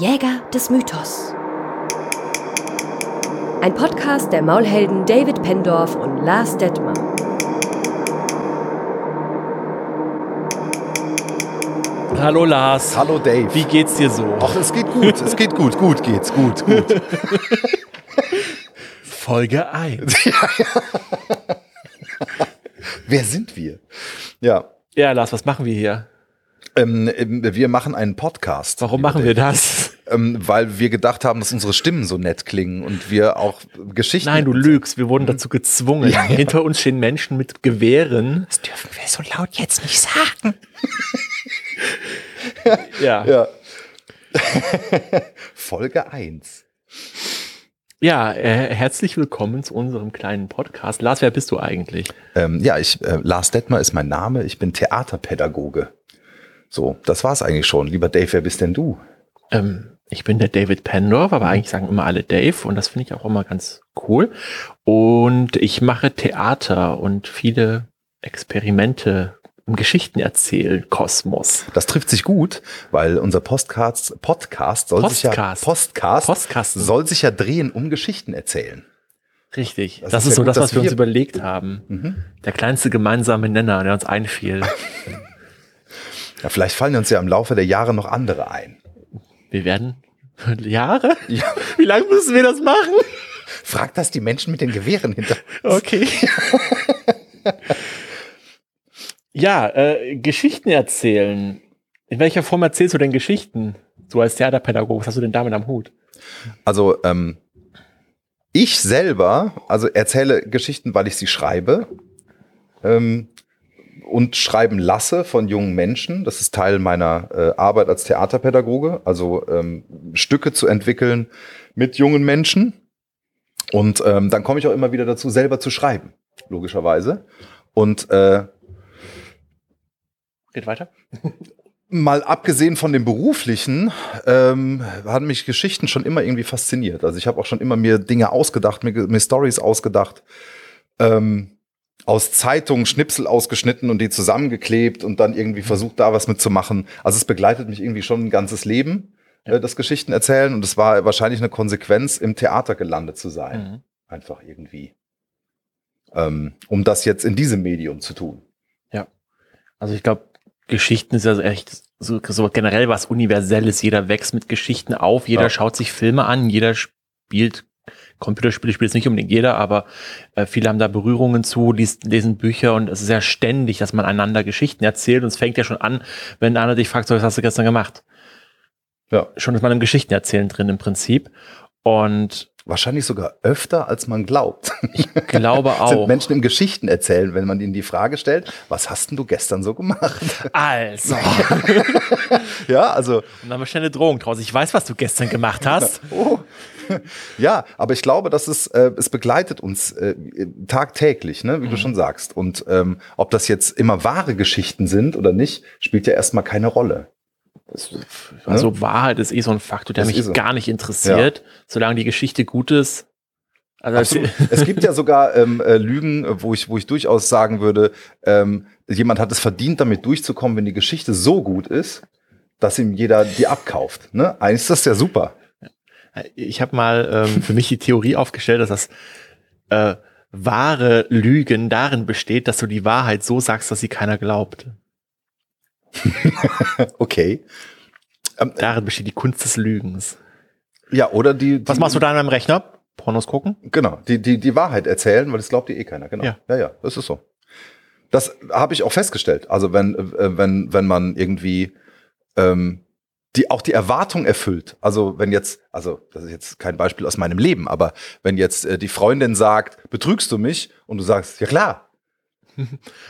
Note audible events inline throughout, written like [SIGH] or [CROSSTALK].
Jäger des Mythos. Ein Podcast der Maulhelden David Pendorf und Lars Detmer. Hallo Lars. Hallo Dave. Wie geht's dir so? Ach, es geht gut, es geht gut, gut geht's, gut, gut. [LAUGHS] Folge 1. [LAUGHS] Wer sind wir? Ja, Ja, Lars, was machen wir hier? ähm, ähm, wir machen einen Podcast. Warum machen wir das? Ähm, weil wir gedacht haben, dass unsere Stimmen so nett klingen und wir auch Geschichten. Nein, du lügst. Wir wurden dazu gezwungen. Hinter uns stehen Menschen mit Gewehren. Das dürfen wir so laut jetzt nicht sagen. [LAUGHS] ja. Ja. [LAUGHS] Folge 1. Ja, äh, herzlich willkommen zu unserem kleinen Podcast. Lars, wer bist du eigentlich? Ähm, ja, ich, äh, Lars Detmer ist mein Name, ich bin Theaterpädagoge. So, das war's eigentlich schon. Lieber Dave, wer bist denn du? Ähm, ich bin der David Pendorf, aber eigentlich sagen immer alle Dave und das finde ich auch immer ganz cool. Und ich mache Theater und viele Experimente im Geschichtenerzählen Kosmos. Das trifft sich gut, weil unser Podcast, Podcast soll sich ja Postcast. Postcast Postkasten. soll sich ja drehen um Geschichten erzählen. Richtig. Das, Das ist, ist ja so gut, das, was wir uns überlegt haben. Mhm. Der kleinste gemeinsame Nenner, der uns einfiel. [LAUGHS] Ja, vielleicht fallen uns ja im Laufe der Jahre noch andere ein. Wir werden [LAUGHS] Jahre? Ja. [LAUGHS] Wie lange müssen wir das machen? Frag das die Menschen mit den Gewehren hinter. Okay. ja, äh, Geschichten erzählen. In welcher Form erzählst du denn Geschichten? Du als Theaterpädagoge, was hast du denn damit am Hut? Also ähm, ich selber, also erzähle Geschichten, weil ich sie schreibe ähm, und schreiben lasse von jungen Menschen. Das ist Teil meiner äh, Arbeit als Theaterpädagoge, also ähm, Stücke zu entwickeln mit jungen Menschen. Und ähm, dann komme ich auch immer wieder dazu, selber zu schreiben, logischerweise. Und äh, Geht weiter. [LAUGHS] Mal abgesehen von dem beruflichen, ähm, haben mich Geschichten schon immer irgendwie fasziniert. Also ich habe auch schon immer mir Dinge ausgedacht, mir, mir Stories ausgedacht, ähm, aus Zeitungen Schnipsel ausgeschnitten und die zusammengeklebt und dann irgendwie versucht, da was mitzumachen. Also es begleitet mich irgendwie schon ein ganzes Leben, äh, das Geschichten erzählen. Und es war wahrscheinlich eine Konsequenz, im Theater gelandet zu sein. Mhm. Einfach irgendwie. Ähm, um das jetzt in diesem Medium zu tun. Also ich glaube, Geschichten ist ja so echt so, so generell was Universelles. Jeder wächst mit Geschichten auf, jeder Ja. schaut sich Filme an, jeder spielt Computerspiele, spielt es nicht unbedingt jeder, aber äh, viele haben da Berührungen zu, liest, lesen Bücher und es ist ja ständig, dass man einander Geschichten erzählt und es fängt ja schon an, wenn einer dich fragt, so, was hast du gestern gemacht? Ja. Schon ist man im Geschichtenerzählen drin im Prinzip und Wahrscheinlich sogar öfter, als man glaubt. glaube [LAUGHS] sind auch. Menschen im Geschichten erzählen, wenn man ihnen die Frage stellt, was hast denn du gestern so gemacht? Also, [LAUGHS] ja, also, und dann haben wir schnell eine Drohung draus. Ich weiß, was du gestern gemacht hast. [LAUGHS] oh. [LAUGHS] ja, aber ich glaube, dass es, äh, es begleitet uns äh, tagtäglich, ne, wie Mhm. du schon sagst. Und ähm, ob das jetzt immer wahre Geschichten sind oder nicht, spielt ja erstmal keine Rolle. Also Wahrheit ist eh so ein Faktor, der Das mich ist so. gar nicht interessiert, solange die Geschichte gut ist. Also [LAUGHS] es gibt ja sogar ähm, äh, Lügen, äh, wo ich, wo ich durchaus sagen würde, ähm, jemand hat es verdient, damit durchzukommen, wenn die Geschichte so gut ist, dass ihm jeder die abkauft. Ne? Eigentlich ist das ja super. Ich habe mal ähm, für mich die Theorie aufgestellt, dass das äh, wahre Lügen darin besteht, dass du die Wahrheit so sagst, dass sie keiner glaubt. [LAUGHS] Okay. Darin besteht die Kunst des Lügens. Ja, oder die, die Was machst du da an deinem Rechner? Pornos gucken? Genau, die, die, die Wahrheit erzählen, weil das glaubt dir eh keiner. Genau. Ja. ja, ja das ist so. Das habe ich auch festgestellt. Also wenn, äh, wenn, wenn man irgendwie ähm, die auch die Erwartung erfüllt. Also wenn jetzt, also das ist jetzt kein Beispiel aus meinem Leben, aber wenn jetzt äh, die Freundin sagt, betrügst du mich? Und du sagst, ja klar. [LAUGHS]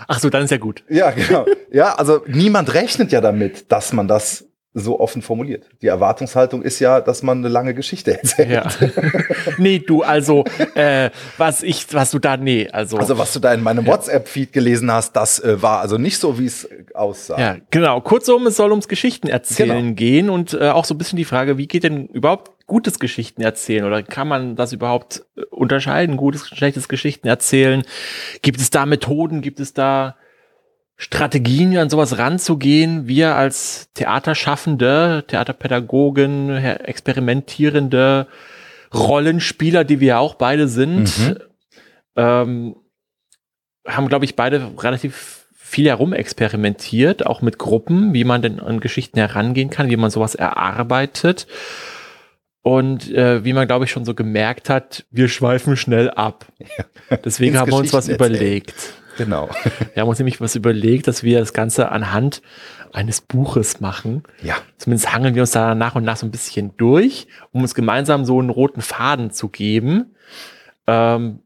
Ach so, dann ist ja gut. Ja, genau. ja, also niemand rechnet ja damit, dass man das so offen formuliert. Die Erwartungshaltung ist ja, dass man eine lange Geschichte erzählt. Ja. [LAUGHS] nee, du, also, äh, was ich, was du da, nee, also. Also was du da in meinem WhatsApp-Feed gelesen hast, das äh, war also nicht so, wie es äh, aussah. Ja, genau. Kurzum, es soll ums Geschichten erzählen Genau. gehen und äh, auch so ein bisschen die Frage, wie geht denn überhaupt gutes Geschichten erzählen oder kann man das überhaupt äh, unterscheiden, gutes, schlechtes Geschichten erzählen? Gibt es da Methoden, gibt es da Strategien, an sowas ranzugehen. Wir als Theaterschaffende, Theaterpädagogen, experimentierende Rollenspieler, die wir ja auch beide sind, Mhm. ähm, haben, glaube ich, beide relativ viel herumexperimentiert, auch mit Gruppen, wie man denn an Geschichten herangehen kann, wie man sowas erarbeitet. Und äh, wie man, glaube ich, schon so gemerkt hat, wir schweifen schnell ab. Deswegen haben wir uns was erzählen. überlegt. Genau. Wir haben uns nämlich was überlegt, dass wir das Ganze anhand eines Buches machen. Ja. Zumindest hangeln wir uns da nach und nach so ein bisschen durch, um uns gemeinsam so einen roten Faden zu geben. Ähm,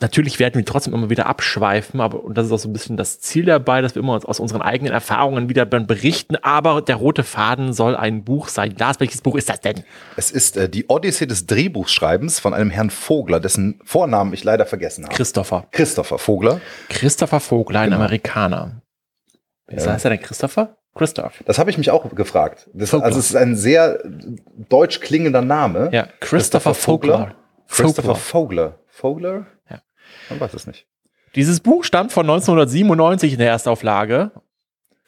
natürlich werden wir trotzdem immer wieder abschweifen, aber und das ist auch so ein bisschen das Ziel dabei, dass wir immer uns aus unseren eigenen Erfahrungen wieder berichten. Aber der rote Faden soll ein Buch sein. Lars, welches Buch ist das denn? Es ist äh, die Odyssee des Drehbuchschreibens von einem Herrn Vogler, dessen Vornamen ich leider vergessen habe. Christopher. Christopher Vogler. Christopher Vogler, ein Genau. Amerikaner. Wie Ja. heißt er denn? Christopher? Christoph. Das habe ich mich auch gefragt. Das, Vogler. also es ist ein sehr deutsch klingender Name. Ja, Christopher, Vogler. Christopher Vogler. Vogler. Vogler? Ja. Man weiß es nicht. Dieses Buch stammt von 1997 in der Erstauflage.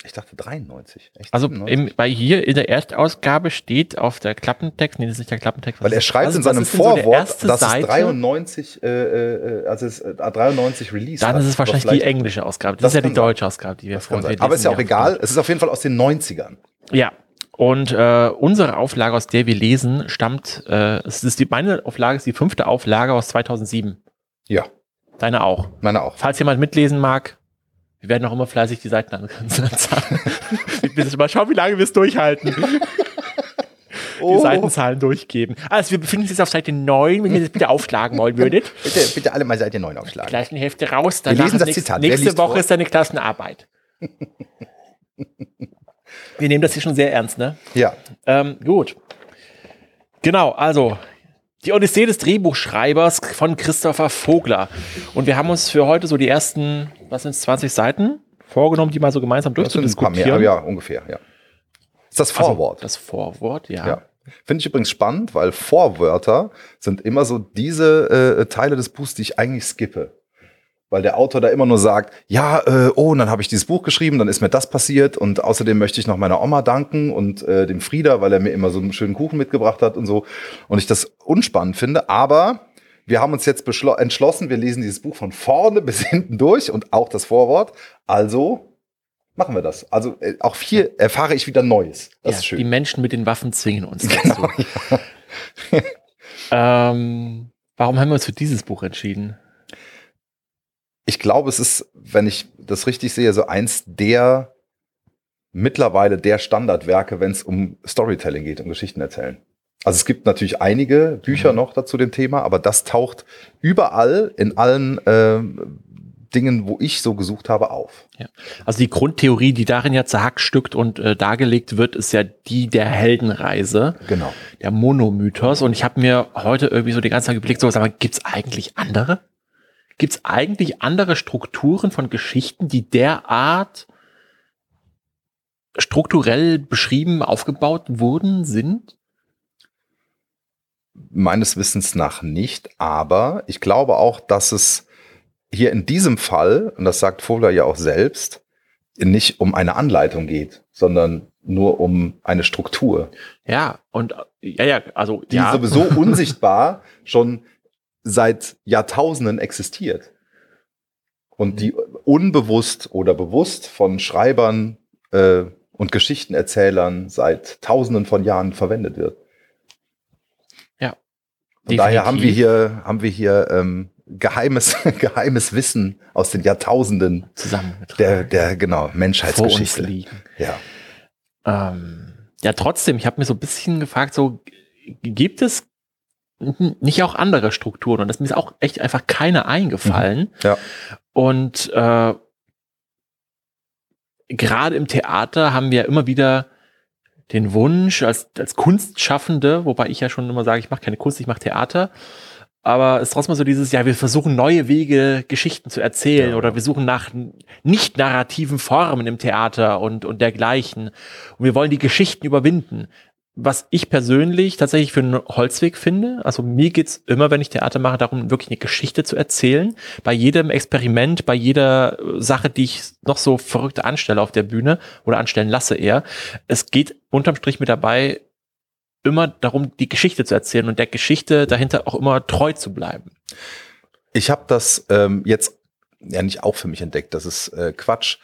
Ich dachte 93. Echt Also 97? im, bei hier in der Erstausgabe steht auf der Klappentext, nee, das ist nicht der Klappentext. Weil er schreibt was- in seinem so Vorwort, erste dass es 93, äh, äh, also es äh, 93 Release Dann hat. ist es wahrscheinlich die englische Ausgabe. Das, Das ist ja die sein. deutsche Ausgabe, die wir vorhin sein. Aber ist ja auch lesen, egal. Es ist auf jeden Fall aus den 90ern. Ja. Und äh, unsere Auflage, aus der wir lesen, stammt, äh, es ist die, meine Auflage ist die fünfte Auflage aus 2007. Ja, Deine auch. meine auch. Falls jemand mitlesen mag, wir werden auch immer fleißig die Seiten anzahlen. [LAUGHS] mal schauen, wie lange wir es durchhalten. Oh. Die Seitenzahlen durchgeben. Also wir befinden uns jetzt auf Seite 9, wenn ihr das bitte aufschlagen wollen würdet. Bitte, bitte alle mal Seite 9 aufschlagen. Gleich eine Hälfte raus. Wir Danach lesen ist das nächste, Zitat. Nächste Woche vor? ist deine Klassenarbeit. wir nehmen das hier schon sehr ernst, ne? Ja, Ähm, gut. Genau, also die Odyssee des Drehbuchschreibers von Christopher Vogler. Und wir haben uns für heute so die ersten, was sind es, 20 Seiten vorgenommen, die mal so gemeinsam das sind ein paar durchzudiskutieren. mehr. Ja, ungefähr, ja. Ist das Also, Vorwort. das Vorwort, ja. Ja. Finde ich übrigens spannend, weil Vorwörter sind immer so diese äh, Teile des Buchs, die ich eigentlich skippe. Weil der Autor da immer nur sagt, ja, äh, oh, und dann habe ich dieses Buch geschrieben, dann ist mir das passiert und außerdem möchte ich noch meiner Oma danken und äh, dem Frieder, weil er mir immer so einen schönen Kuchen mitgebracht hat und so. Und ich das unspannend finde, aber wir haben uns jetzt entschlossen, wir lesen dieses Buch von vorne [LAUGHS] bis hinten durch und auch das Vorwort. Also machen wir das. Also äh, auch hier erfahre ich wieder Neues. Das ja, ist schön. Die Menschen mit den Waffen zwingen uns dazu. Genau, [LAUGHS] ähm, warum haben wir uns für dieses Buch entschieden? Ich glaube, es ist, wenn ich das richtig sehe, so eins der mittlerweile der Standardwerke, wenn es um Storytelling geht, um Geschichten erzählen. Also es gibt natürlich einige Bücher Mhm. noch dazu dem Thema, aber das taucht überall in allen ähm, Dingen, wo ich so gesucht habe, auf. Also die Grundtheorie, die darin ja zerhackstückt und äh, dargelegt wird, ist ja die der Heldenreise. Genau. der Monomythos. Und ich habe mir heute irgendwie so die ganze Zeit geblickt, so, sag mal, gibt es eigentlich andere? Gibt es eigentlich andere Strukturen von Geschichten, die derart strukturell beschrieben, aufgebaut wurden, sind? Meines Wissens nach nicht, aber ich glaube auch, dass es hier in diesem Fall, und das sagt Vogler ja auch selbst, nicht um eine Anleitung geht, sondern nur um eine Struktur. Ja, und ja, ja, also die ja. sowieso [LAUGHS] unsichtbar schon seit Jahrtausenden existiert. Und die unbewusst oder bewusst von Schreibern äh, und Geschichtenerzählern seit Tausenden von Jahren verwendet wird. Ja, Und daher haben wir hier, haben wir hier ähm, geheimes, [LAUGHS] geheimes Wissen aus den Jahrtausenden zusammengetragen. der, der genau, vor uns Menschheitsgeschichte. liegen. Ja. Ähm, ja, trotzdem, ich habe mir so ein bisschen gefragt, so gibt es nicht auch andere Strukturen? Und das mir ist auch echt einfach keine eingefallen. Ja. Und äh, gerade im Theater haben wir immer wieder den Wunsch als, als Kunstschaffende, wobei ich ja schon immer sage, ich mache keine Kunst, ich mache Theater. Aber es ist trotzdem so dieses, ja, wir versuchen neue Wege, Geschichten zu erzählen Ja. oder wir suchen nach nicht narrativen Formen im Theater und, und dergleichen. Und wir wollen die Geschichten überwinden. Was ich persönlich tatsächlich für einen Holzweg finde. Also mir geht's immer, wenn ich Theater mache, darum, wirklich eine Geschichte zu erzählen. Bei jedem Experiment, bei jeder äh, Sache, die ich noch so verrückte anstelle auf der Bühne oder anstellen lasse eher. Es geht unterm Strich mit dabei, immer darum, die Geschichte zu erzählen und der Geschichte dahinter auch immer treu zu bleiben. Ich habe das ähm, jetzt ja nicht auch für mich entdeckt, das ist äh, Quatsch.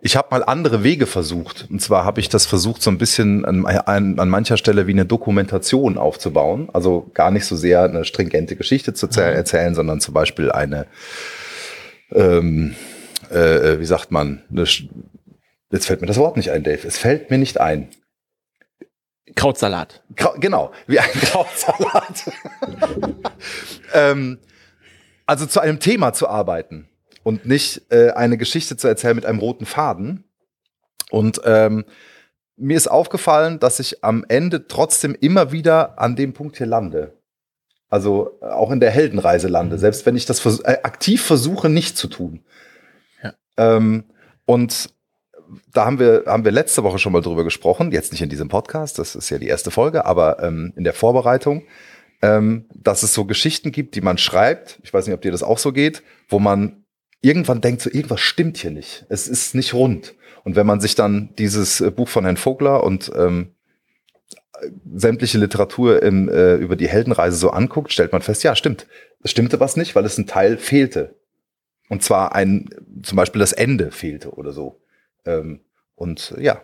Ich habe mal andere Wege versucht. Und zwar habe ich das versucht, so ein bisschen an, an, an, mancher Stelle wie eine Dokumentation aufzubauen. Also gar nicht so sehr eine stringente Geschichte zu mhm. erzählen, sondern zum Beispiel eine, ähm, äh, wie sagt man, eine, jetzt fällt mir das Wort nicht ein, Dave. Es fällt mir nicht ein. Krautsalat. Krau genau, wie ein [LAUGHS] Krautsalat. [LAUGHS] ähm, also zu einem Thema zu arbeiten und nicht äh, eine Geschichte zu erzählen mit einem roten Faden. Und ähm, mir ist aufgefallen, dass ich am Ende trotzdem immer wieder an dem Punkt hier lande. Also äh, auch in der Heldenreise lande, mhm. selbst wenn ich das vers äh, aktiv versuche, nicht zu tun. Ja. Ähm, und da haben wir, haben wir letzte Woche schon mal drüber gesprochen, jetzt nicht in diesem Podcast, das ist ja die erste Folge, aber ähm, in der Vorbereitung, ähm, dass es so Geschichten gibt, die man schreibt, ich weiß nicht, ob dir das auch so geht, wo man irgendwann denkt, so irgendwas stimmt hier nicht. Es ist nicht rund. Und wenn man sich dann dieses äh, Buch von Herrn Vogler und ähm, sämtliche Literatur im, äh, über die Heldenreise so anguckt, stellt man fest, ja, stimmt. Es stimmte was nicht, weil es ein Teil fehlte. Und zwar ein, zum Beispiel das Ende fehlte oder so. Ähm, und ja,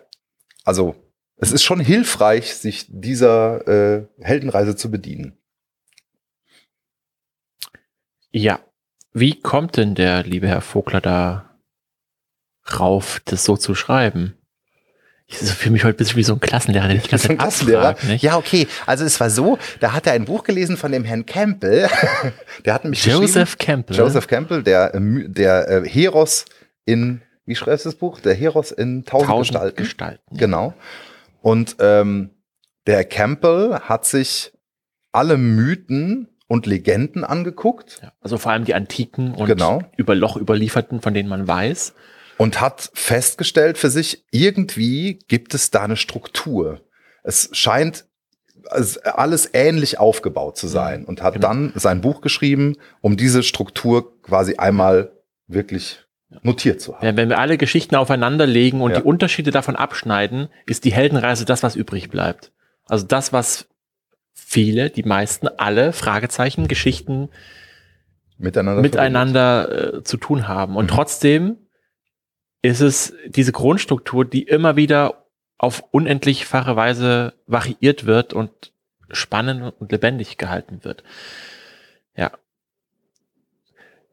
also es ist schon hilfreich, sich dieser äh, Heldenreise zu bedienen. Ja, wie kommt denn der liebe Herr Vogler da rauf, das so zu schreiben? Ich fühle mich heute ein bisschen wie so ein Klassenlehrer, der die ganze Zeit Klassenlehrer. Ja, okay. Also es war so, da hat er ein Buch gelesen von dem Herrn Campbell. [LAUGHS] der hat mich Joseph Campbell. Joseph Campbell, der, äh, der äh, Heros in, wie schreibst du das Buch? Der Heros in tausend, tausend Gestalten. Gestalten. Genau. Und ähm, der Campbell hat sich alle Mythen und Legenden angeguckt. Ja, also vor allem die antiken und genau. über Loch überlieferten, von denen man weiß. Und hat festgestellt für sich, irgendwie gibt es da eine Struktur. Es scheint alles ähnlich aufgebaut zu sein mhm, und hat genau. dann sein Buch geschrieben, um diese Struktur quasi einmal wirklich notiert zu haben. Ja, wenn wir alle Geschichten aufeinander legen und die Unterschiede davon abschneiden, ist die Heldenreise das, was übrig bleibt. Also das, was viele, die meisten, alle Fragezeichen, Geschichten miteinander, miteinander äh, zu tun haben. Und mhm. trotzdem ist es diese Grundstruktur, die immer wieder auf unendlichfache Weise variiert wird und spannend und lebendig gehalten wird. Ja,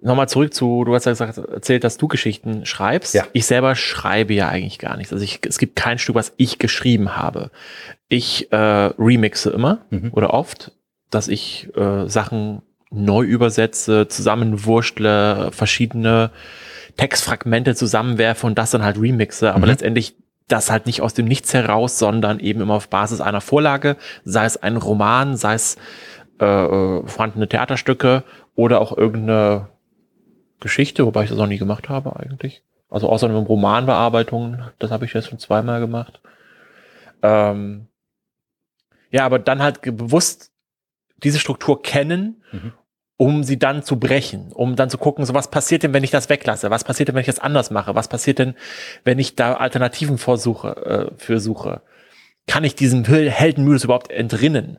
nochmal zurück zu, du hast ja gesagt, erzählt, dass du Geschichten schreibst. Ja. Ich selber schreibe ja eigentlich gar nichts. Also ich, es gibt kein Stück, was ich geschrieben habe. Ich äh, remixe immer mhm. oder oft, dass ich äh, Sachen neu übersetze, zusammenwurschtle, verschiedene Textfragmente zusammenwerfe und das dann halt remixe. Aber mhm. letztendlich das halt nicht aus dem Nichts heraus, sondern eben immer auf Basis einer Vorlage, sei es ein Roman, sei es äh, äh vorhandene Theaterstücke oder auch irgendeine Geschichte, wobei ich das noch nie gemacht habe eigentlich. Also außer einem Romanbearbeitung, das habe ich jetzt schon zweimal gemacht. Ähm, ja, aber dann halt bewusst diese Struktur kennen, mhm. um sie dann zu brechen, um dann zu gucken, so was passiert denn, wenn ich das weglasse? Was passiert denn, wenn ich das anders mache? Was passiert denn, wenn ich da Alternativen vorsuche, äh, für suche? Kann ich diesem Heldenmythos überhaupt entrinnen?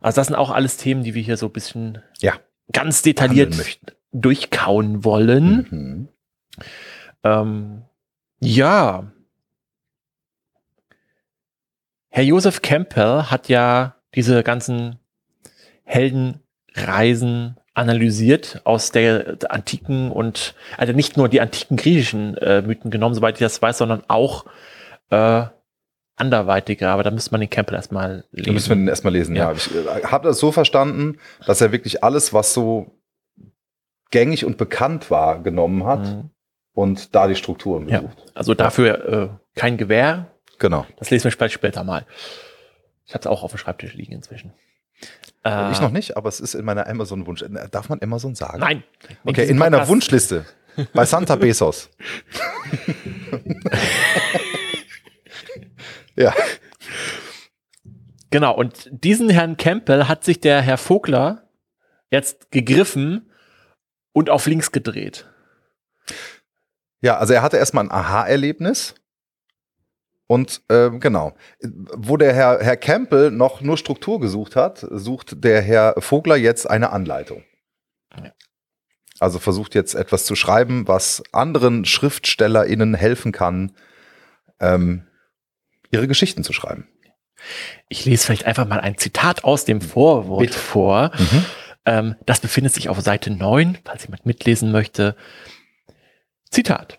Also das sind auch alles Themen, die wir hier so ein bisschen ja. Ganz detailliert durchkauen wollen. Mhm. Ähm, ja. Herr Josef Campbell hat ja diese ganzen Heldenreisen analysiert aus der, der, antiken und also nicht nur die antiken griechischen äh, Mythen genommen, soweit ich das weiß, sondern auch äh, anderweitige, aber da müsste man den Campbell erstmal lesen. Da müssen wir den erstmal lesen, ja. ja. Ich äh, habe das so verstanden, dass er wirklich alles, was so gängig und bekannt war, genommen hat mhm. und da die Strukturen besucht. Ja, also dafür äh, kein Gewehr. Genau. Das lesen wir später, mal. Ich habe es auch auf dem Schreibtisch liegen inzwischen. Äh, ich noch nicht, aber es ist in meiner Amazon-Wunsch. Äh, darf man Amazon sagen? Nein. Okay, in meiner Wunschliste. Bei Santa Bezos. [LAUGHS] [LAUGHS] ja. Genau, und diesen Herrn Campbell hat sich der Herr Vogler jetzt gegriffen und auf links gedreht. Ja, also er hatte erstmal ein Aha-Erlebnis. Und ähm, genau, wo der Herr, Herr Campbell noch nur Struktur gesucht hat, sucht der Herr Vogler jetzt eine Anleitung. Ja. Also versucht jetzt etwas zu schreiben, was anderen SchriftstellerInnen helfen kann, ähm, ihre Geschichten zu schreiben. Ich lese vielleicht einfach mal ein Zitat aus dem Vorwort Bitte. vor. Mhm. Ähm, das befindet sich auf Seite 9, falls jemand mitlesen möchte. Zitat.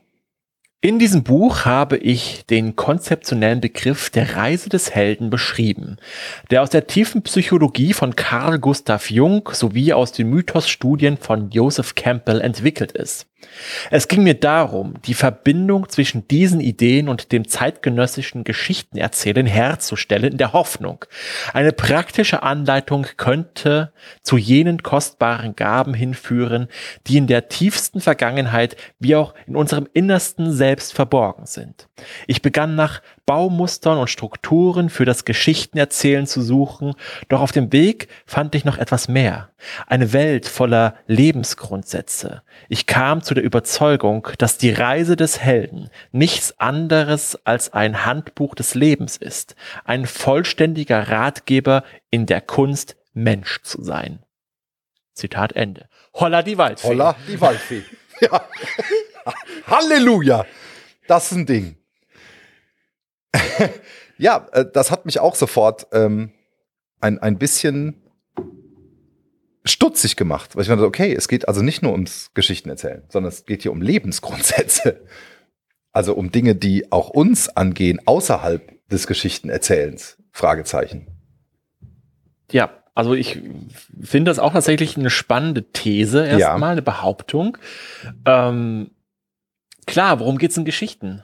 In diesem Buch habe ich den konzeptionellen Begriff der Reise des Helden beschrieben, der aus der tiefen Psychologie von Carl Gustav Jung sowie aus den Mythosstudien von Joseph Campbell entwickelt ist. Es ging mir darum, die Verbindung zwischen diesen Ideen und dem zeitgenössischen Geschichtenerzählen herzustellen in der Hoffnung, eine praktische Anleitung könnte zu jenen kostbaren Gaben hinführen, die in der tiefsten Vergangenheit wie auch in unserem innersten Selbst verborgen sind. Ich begann nach Baumustern und Strukturen für das Geschichtenerzählen zu suchen, doch auf dem Weg fand ich noch etwas mehr. Eine Welt voller Lebensgrundsätze. Ich kam zu der Überzeugung, dass die Reise des Helden nichts anderes als ein Handbuch des Lebens ist, ein vollständiger Ratgeber in der Kunst, Mensch zu sein. Zitat Ende. Holla die Waldfee. Holla, die Waldfee. [LAUGHS] ja. Halleluja. Das ist ein Ding. [LAUGHS] ja, äh, das hat mich auch sofort ähm, ein, ein bisschen stutzig gemacht, weil ich dachte, okay, es geht also nicht nur ums Geschichtenerzählen, sondern es geht hier um Lebensgrundsätze. [LAUGHS] Also um Dinge, die auch uns angehen, außerhalb des Geschichtenerzählens. Fragezeichen. Ja, also ich finde das auch tatsächlich eine spannende These, erstmal Ja. eine Behauptung. Ähm, klar, worum geht's in Geschichten?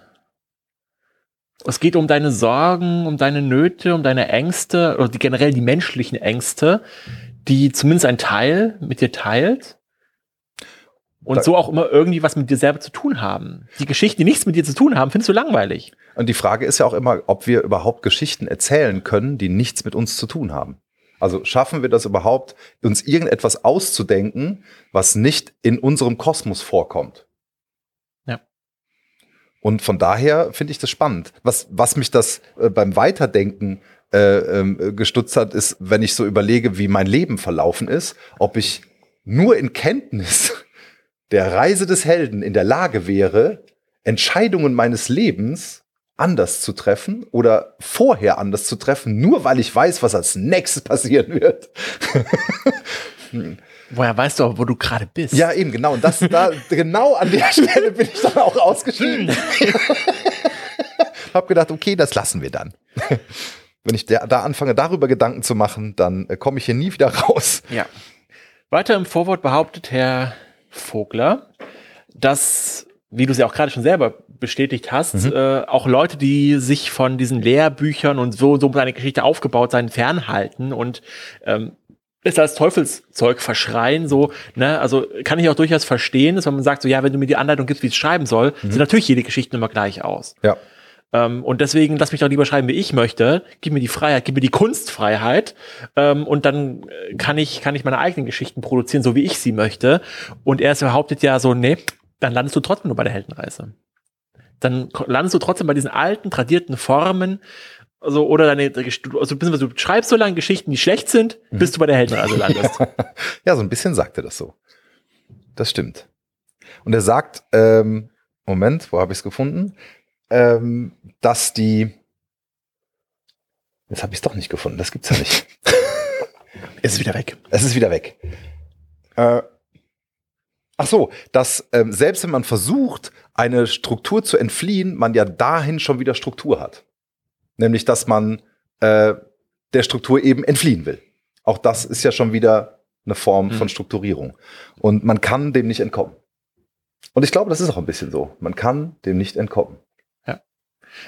Es geht um deine Sorgen, um deine Nöte, um deine Ängste oder die, generell die menschlichen Ängste, die zumindest ein Teil mit dir teilt. Und Da- so auch immer irgendwie was mit dir selber zu tun haben. Die Geschichten, die nichts mit dir zu tun haben, findest du langweilig. Und die Frage ist ja auch immer, ob wir überhaupt Geschichten erzählen können, die nichts mit uns zu tun haben. Also schaffen wir das überhaupt, uns irgendetwas auszudenken, was nicht in unserem Kosmos vorkommt? Und von daher finde ich das spannend. Was, was mich das äh, beim Weiterdenken äh, ähm, gestutzt hat, ist, wenn ich so überlege, wie mein Leben verlaufen ist, ob ich nur in Kenntnis [LAUGHS] der Reise des Helden in der Lage wäre, Entscheidungen meines Lebens anders zu treffen oder vorher anders zu treffen, nur weil ich weiß, was als nächstes passieren wird. [LAUGHS] Woher weißt du aber, wo du gerade bist? Ja, eben, genau. Und das da, genau an der [LAUGHS] Stelle bin ich dann auch ausgeschieden. [LAUGHS] Hab gedacht, okay, das lassen wir dann. [LAUGHS] Wenn ich da, da anfange, darüber Gedanken zu machen, dann äh, komme ich hier nie wieder raus. Ja. Weiter im Vorwort behauptet Herr Vogler, dass, wie du es ja auch gerade schon selber bestätigt hast, äh, auch Leute, die sich von diesen Lehrbüchern und so, so seine Geschichte aufgebaut sein, fernhalten und ähm, es als Teufelszeug verschreien, so, ne, also kann ich auch durchaus verstehen, dass wenn man sagt, so, ja, wenn du mir die Anleitung gibst, wie es schreiben soll, sieht natürlich jede Geschichte immer gleich aus. Ja. Ähm, und deswegen lass mich doch lieber schreiben, wie ich möchte. Gib mir die Freiheit, gib mir die Kunstfreiheit. Ähm, und dann äh, kann ich, kann ich meine eigenen Geschichten produzieren, so wie ich sie möchte. Und er behauptet ja so, nee, dann landest du trotzdem nur bei der Heldenreise. Dann landest du trotzdem bei diesen alten, tradierten Formen. Also, oder deine, also du schreibst so lange Geschichten, die schlecht sind, bis du bei der Heldenreise landest. [LAUGHS] Ja, so ein bisschen sagt er das so. Das stimmt. Und er sagt, ähm, Moment, wo habe ich es gefunden? Ähm, dass die. Jetzt habe ich es doch nicht gefunden, das gibt's ja nicht. [LAUGHS] Ist wieder weg. Es ist wieder weg. Äh, ach so, dass ähm, selbst wenn man versucht, eine Struktur zu entfliehen, man ja dahin schon wieder Struktur hat. Nämlich, dass man äh, der Struktur eben entfliehen will. Auch das ist ja schon wieder eine Form Mhm. von Strukturierung. Und man kann dem nicht entkommen. Und ich glaube, das ist auch ein bisschen so. Man kann dem nicht entkommen.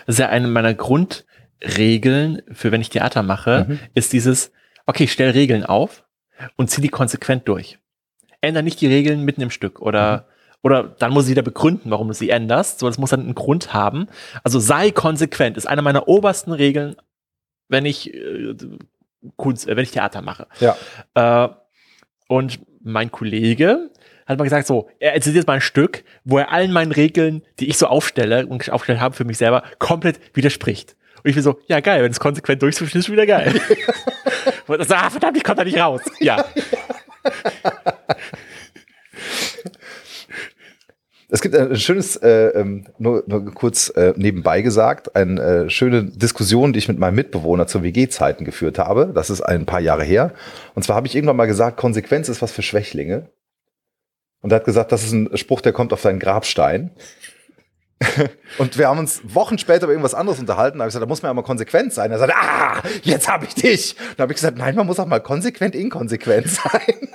Das ist ja eine meiner Grundregeln für wenn ich Theater mache, Mhm. ist dieses, okay, ich stell Regeln auf und zieh die konsequent durch. Änder nicht die Regeln mitten im Stück oder, oder dann muss ich wieder begründen, warum du sie änderst. So, das muss dann einen Grund haben. Also sei konsequent, ist eine meiner obersten Regeln, wenn ich äh, Kunst, äh, wenn ich Theater mache. Ja. Äh, und mein Kollege hat mal gesagt, so, er erzählt jetzt mal ein Stück, wo er allen meinen Regeln, die ich so aufstelle und aufgestellt habe für mich selber, komplett widerspricht. Und ich bin so, ja geil, wenn es konsequent durchzuführen ist, ist wieder geil. [LAUGHS] und das, ah, verdammt, ich komme da nicht raus. Ja. [LAUGHS] Es gibt ein schönes, äh, ähm, nur, nur kurz äh, nebenbei gesagt, eine äh, schöne Diskussion, die ich mit meinem Mitbewohner zu WG-Zeiten geführt habe. Das ist ein paar Jahre her. Und zwar habe ich irgendwann mal gesagt, Konsequenz ist was für Schwächlinge. Und er hat gesagt, das ist ein Spruch, der kommt auf deinen Grabstein. [LAUGHS] und wir haben uns Wochen später über irgendwas anderes unterhalten. Da habe ich gesagt, da muss man ja mal konsequent sein. Er sagt, ah, jetzt habe ich dich. Da habe ich gesagt, nein, man muss auch mal konsequent inkonsequent [LAUGHS] sein.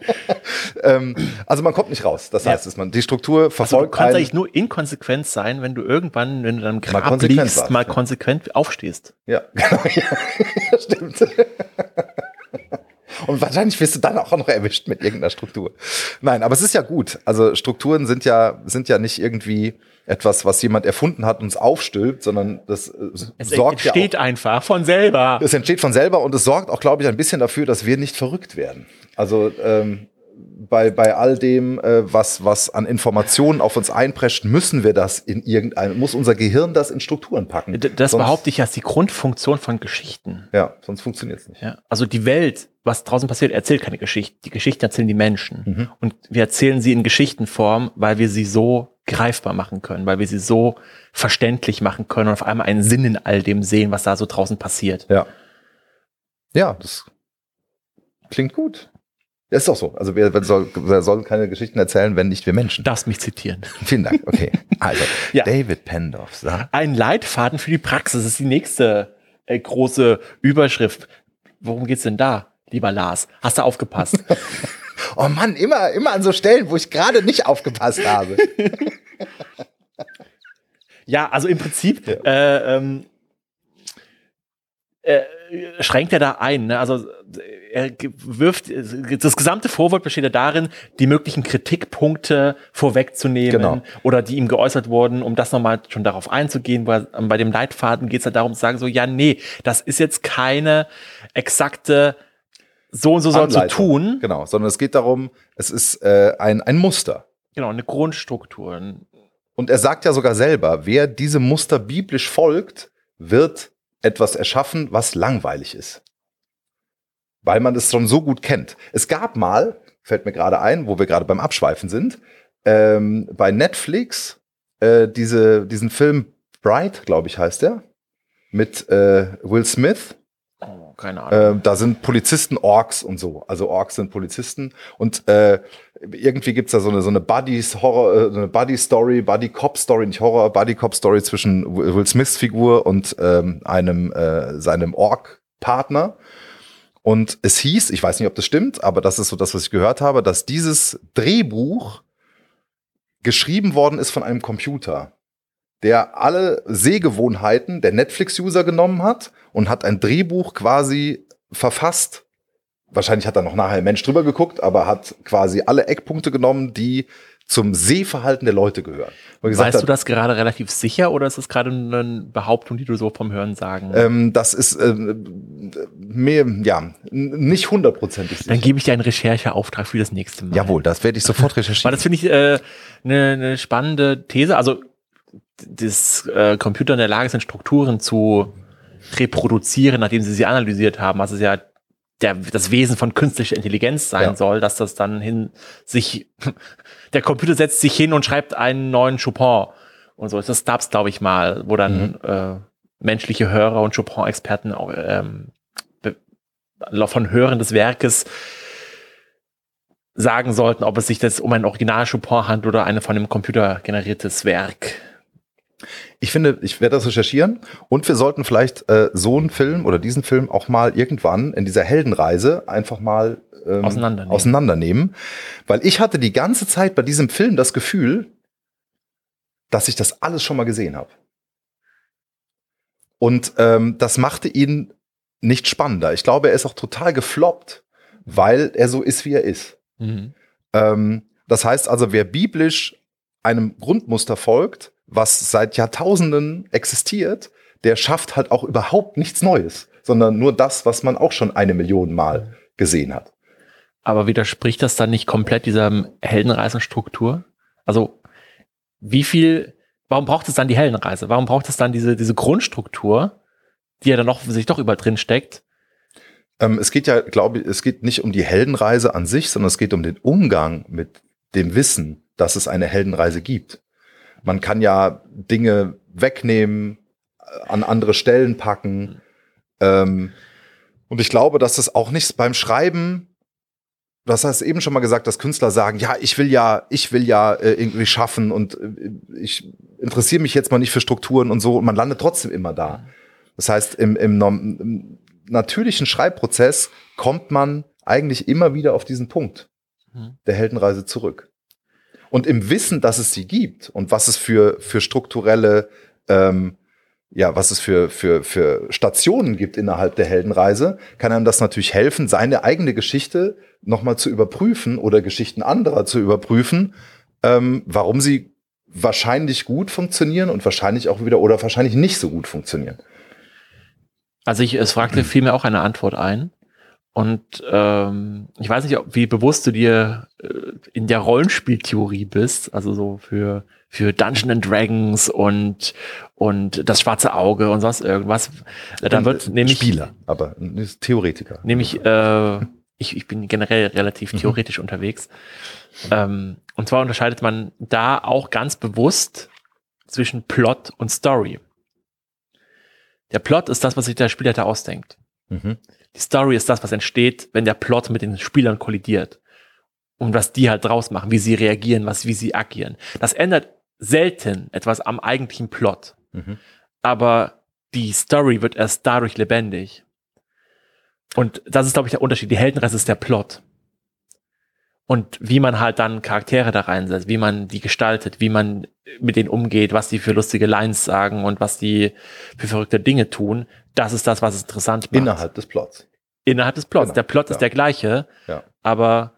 [LAUGHS] ähm, also man kommt nicht raus. Das heißt, dass man die Struktur Also du verfolgt. kannst eigentlich nur inkonsequent sein, wenn du irgendwann, wenn du dann Grab konsequent liegst, warst, mal ja. konsequent aufstehst. Ja, [LAUGHS] genau. Ja, [LAUGHS] stimmt. Und wahrscheinlich wirst du dann auch noch erwischt mit irgendeiner Struktur. Nein, aber es ist ja gut. Also Strukturen sind ja, sind ja nicht irgendwie etwas, was jemand erfunden hat und es aufstülpt, sondern das äh, Es sorgt ja entsteht auch, einfach von selber. es entsteht von selber und es sorgt auch, glaube ich, ein bisschen dafür, dass wir nicht verrückt werden. Also ähm, bei, bei all dem, äh, was, was an Informationen auf uns einprescht, müssen wir das in irgendein, muss unser Gehirn das in Strukturen packen. D- Das Sonst- behaupte ich als die Grundfunktion von Geschichten. Ja, sonst funktioniert es nicht. Ja, also die Welt, was draußen passiert, erzählt keine Geschichte. Die Geschichten erzählen die Menschen. Mhm. Und wir erzählen sie in Geschichtenform, weil wir sie so greifbar machen können, weil wir sie so verständlich machen können und auf einmal einen Sinn in all dem sehen, was da so draußen passiert. Ja. Ja, das klingt gut. Das ist doch so. Also wir, wir, soll, wir sollen keine Geschichten erzählen, wenn nicht wir Menschen. Darfst mich zitieren. Vielen Dank. Okay. Also, [LAUGHS] Ja. David Pendorf sagt. Ein Leitfaden für die Praxis ist die nächste äh, große Überschrift. Worum geht's denn da, lieber Lars? Hast du aufgepasst? [LAUGHS] Oh Mann, immer, immer an so Stellen, wo ich gerade nicht aufgepasst habe. [LAUGHS] Ja, also im Prinzip äh, ähm, äh, schränkt er da ein. Ne? Also er wirft das gesamte Vorwort besteht ja darin, die möglichen Kritikpunkte vorwegzunehmen Genau. oder die ihm geäußert wurden, um das nochmal schon darauf einzugehen. Weil ähm, bei dem Leitfaden geht es ja darum zu sagen, so ja, nee, das ist jetzt keine exakte so und so soll zu tun. Genau, sondern es geht darum, es ist äh, ein, ein Muster. Genau, eine Grundstruktur. Und er sagt ja sogar selber, wer diesem Muster biblisch folgt, wird etwas erschaffen, was langweilig ist. Weil man es schon so gut kennt. Es gab mal, fällt mir gerade ein, wo wir gerade beim Abschweifen sind, ähm, bei Netflix äh, diese, diesen Film Bright, glaube ich, heißt der, mit äh, Will Smith. Oh, keine Ahnung. Ähm, da sind Polizisten Orks und so. Also Orks sind Polizisten. Und äh, irgendwie gibt's da so eine, so eine Buddies Horror, äh, eine Buddy-Story, Buddy-Cop-Story, nicht Horror, Buddy-Cop-Story zwischen Will Smiths Figur und ähm, einem äh, seinem Ork-Partner. Und es hieß, ich weiß nicht, ob das stimmt, aber das ist so das, was ich gehört habe, dass dieses Drehbuch geschrieben worden ist von einem Computer, der alle Sehgewohnheiten der Netflix-User genommen hat und hat ein Drehbuch quasi verfasst. Wahrscheinlich hat da noch nachher ein Mensch drüber geguckt, aber hat quasi alle Eckpunkte genommen, die zum Sehverhalten der Leute gehören. Weißt hat, du das gerade relativ sicher oder ist das gerade eine Behauptung, die du so vom Hören sagen? Ähm, das ist äh, mir, ja, nicht hundertprozentig sicher. Dann gebe ich dir einen Rechercheauftrag für das nächste Mal. Jawohl, das werde ich sofort Weil recherchieren. das finde ich eine äh, ne ne spannende These. Also das äh, Computer in der Lage sind, Strukturen zu reproduzieren, nachdem sie sie analysiert haben, was es ja der, das Wesen von künstlicher Intelligenz sein Ja. soll, dass das dann hin sich [LAUGHS] der Computer setzt sich hin und schreibt einen neuen Chopin und so. Das gab's, glaube ich, mal, wo dann äh, menschliche Hörer und Chopin-Experten ähm, von Hören des Werkes sagen sollten, ob es sich das um ein Original Chopin handelt oder eine von einem Computer generiertes Werk. Ich finde, ich werde das recherchieren und wir sollten vielleicht äh, so einen Film oder diesen Film auch mal irgendwann in dieser Heldenreise einfach mal ähm, Auseinandernehmen. auseinandernehmen. Weil ich hatte die ganze Zeit bei diesem Film das Gefühl, dass ich das alles schon mal gesehen habe. Und ähm, das machte ihn nicht spannender. Ich glaube, er ist auch total gefloppt, weil er so ist, wie er ist. Mhm. Ähm, das heißt also, wer biblisch einem Grundmuster folgt, was seit Jahrtausenden existiert, der schafft halt auch überhaupt nichts Neues, sondern nur das, was man auch schon eine Million Mal gesehen hat. Aber widerspricht das dann nicht komplett dieser Heldenreisenstruktur? Also, wie viel, warum braucht es dann die Heldenreise? Warum braucht es dann diese, diese Grundstruktur, die ja dann noch sich doch überall drin steckt? Ähm, es geht ja, glaube ich, es geht nicht um die Heldenreise an sich, sondern es geht um den Umgang mit dem Wissen, dass es eine Heldenreise gibt. Man kann ja Dinge wegnehmen, äh, an andere Stellen packen. Ähm, und ich glaube, dass es auch nichts beim Schreiben das hast eben schon mal gesagt, dass Künstler sagen, ja, ich will ja, ich will ja äh, irgendwie schaffen und äh, ich interessiere mich jetzt mal nicht für Strukturen und so. Und man landet trotzdem immer da. Das heißt, im, im, im natürlichen Schreibprozess kommt man eigentlich immer wieder auf diesen Punkt mhm. der Heldenreise zurück. Und im Wissen, dass es sie gibt und was es für, für strukturelle ähm, ja, was es für, für, für Stationen gibt innerhalb der Heldenreise, kann einem das natürlich helfen, seine eigene Geschichte nochmal zu überprüfen oder Geschichten anderer zu überprüfen, ähm, warum sie wahrscheinlich gut funktionieren und wahrscheinlich auch wieder oder wahrscheinlich nicht so gut funktionieren. Also ich, es fragte vielmehr auch eine Antwort ein. Und ähm, ich weiß nicht, wie bewusst du dir äh, in der Rollenspieltheorie bist, also so für für Dungeons and Dragons und und das schwarze Auge und sonst irgendwas. Da wird nämlich Spieler, aber Theoretiker. Nämlich äh, ich, ich bin generell relativ mhm. theoretisch mhm. unterwegs. Ähm, und zwar unterscheidet man da auch ganz bewusst zwischen Plot und Story. Der Plot ist das, was sich der Spieler da ausdenkt. Mhm. Die Story ist das, was entsteht, wenn der Plot mit den Spielern kollidiert. Und was die halt draus machen, wie sie reagieren, was, wie sie agieren. Das ändert selten etwas am eigentlichen Plot. Mhm. Aber die Story wird erst dadurch lebendig. Und das ist, glaube ich, der Unterschied. Die Heldenreise ist der Plot. Und wie man halt dann Charaktere da reinsetzt, wie man die gestaltet, wie man mit denen umgeht, was die für lustige Lines sagen und was die für verrückte Dinge tun, das ist das, was es interessant macht. Innerhalb des Plots. Innerhalb des Plots. Genau. Der Plot ja. ist der gleiche, ja. aber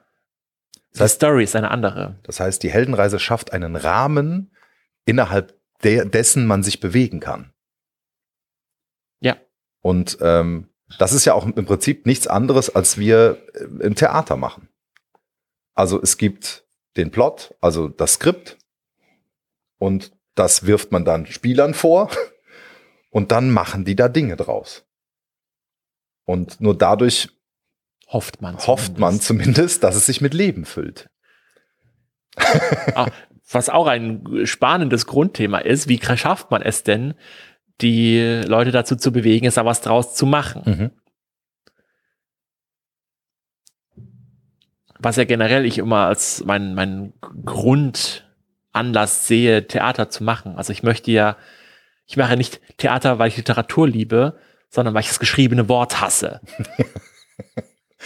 das heißt, die Story ist eine andere. Das heißt, die Heldenreise schafft einen Rahmen, innerhalb der, dessen man sich bewegen kann. Ja. Und ähm, das ist ja auch im Prinzip nichts anderes, als wir äh, im Theater machen. Also es gibt den Plot, also das Skript, und das wirft man dann Spielern vor, [LAUGHS] und dann machen die da Dinge draus. Und nur dadurch hofft man zumindest, hofft man zumindest dass es sich mit Leben füllt. ah, was auch ein spannendes Grundthema ist, wie schafft man es denn, die Leute dazu zu bewegen, es da was draus zu machen? Mhm. Was ja generell ich immer als mein, mein Grundanlass sehe, Theater zu machen. Also ich möchte ja, ich mache nicht Theater, weil ich Literatur liebe, sondern weil ich das geschriebene Wort hasse. [LAUGHS]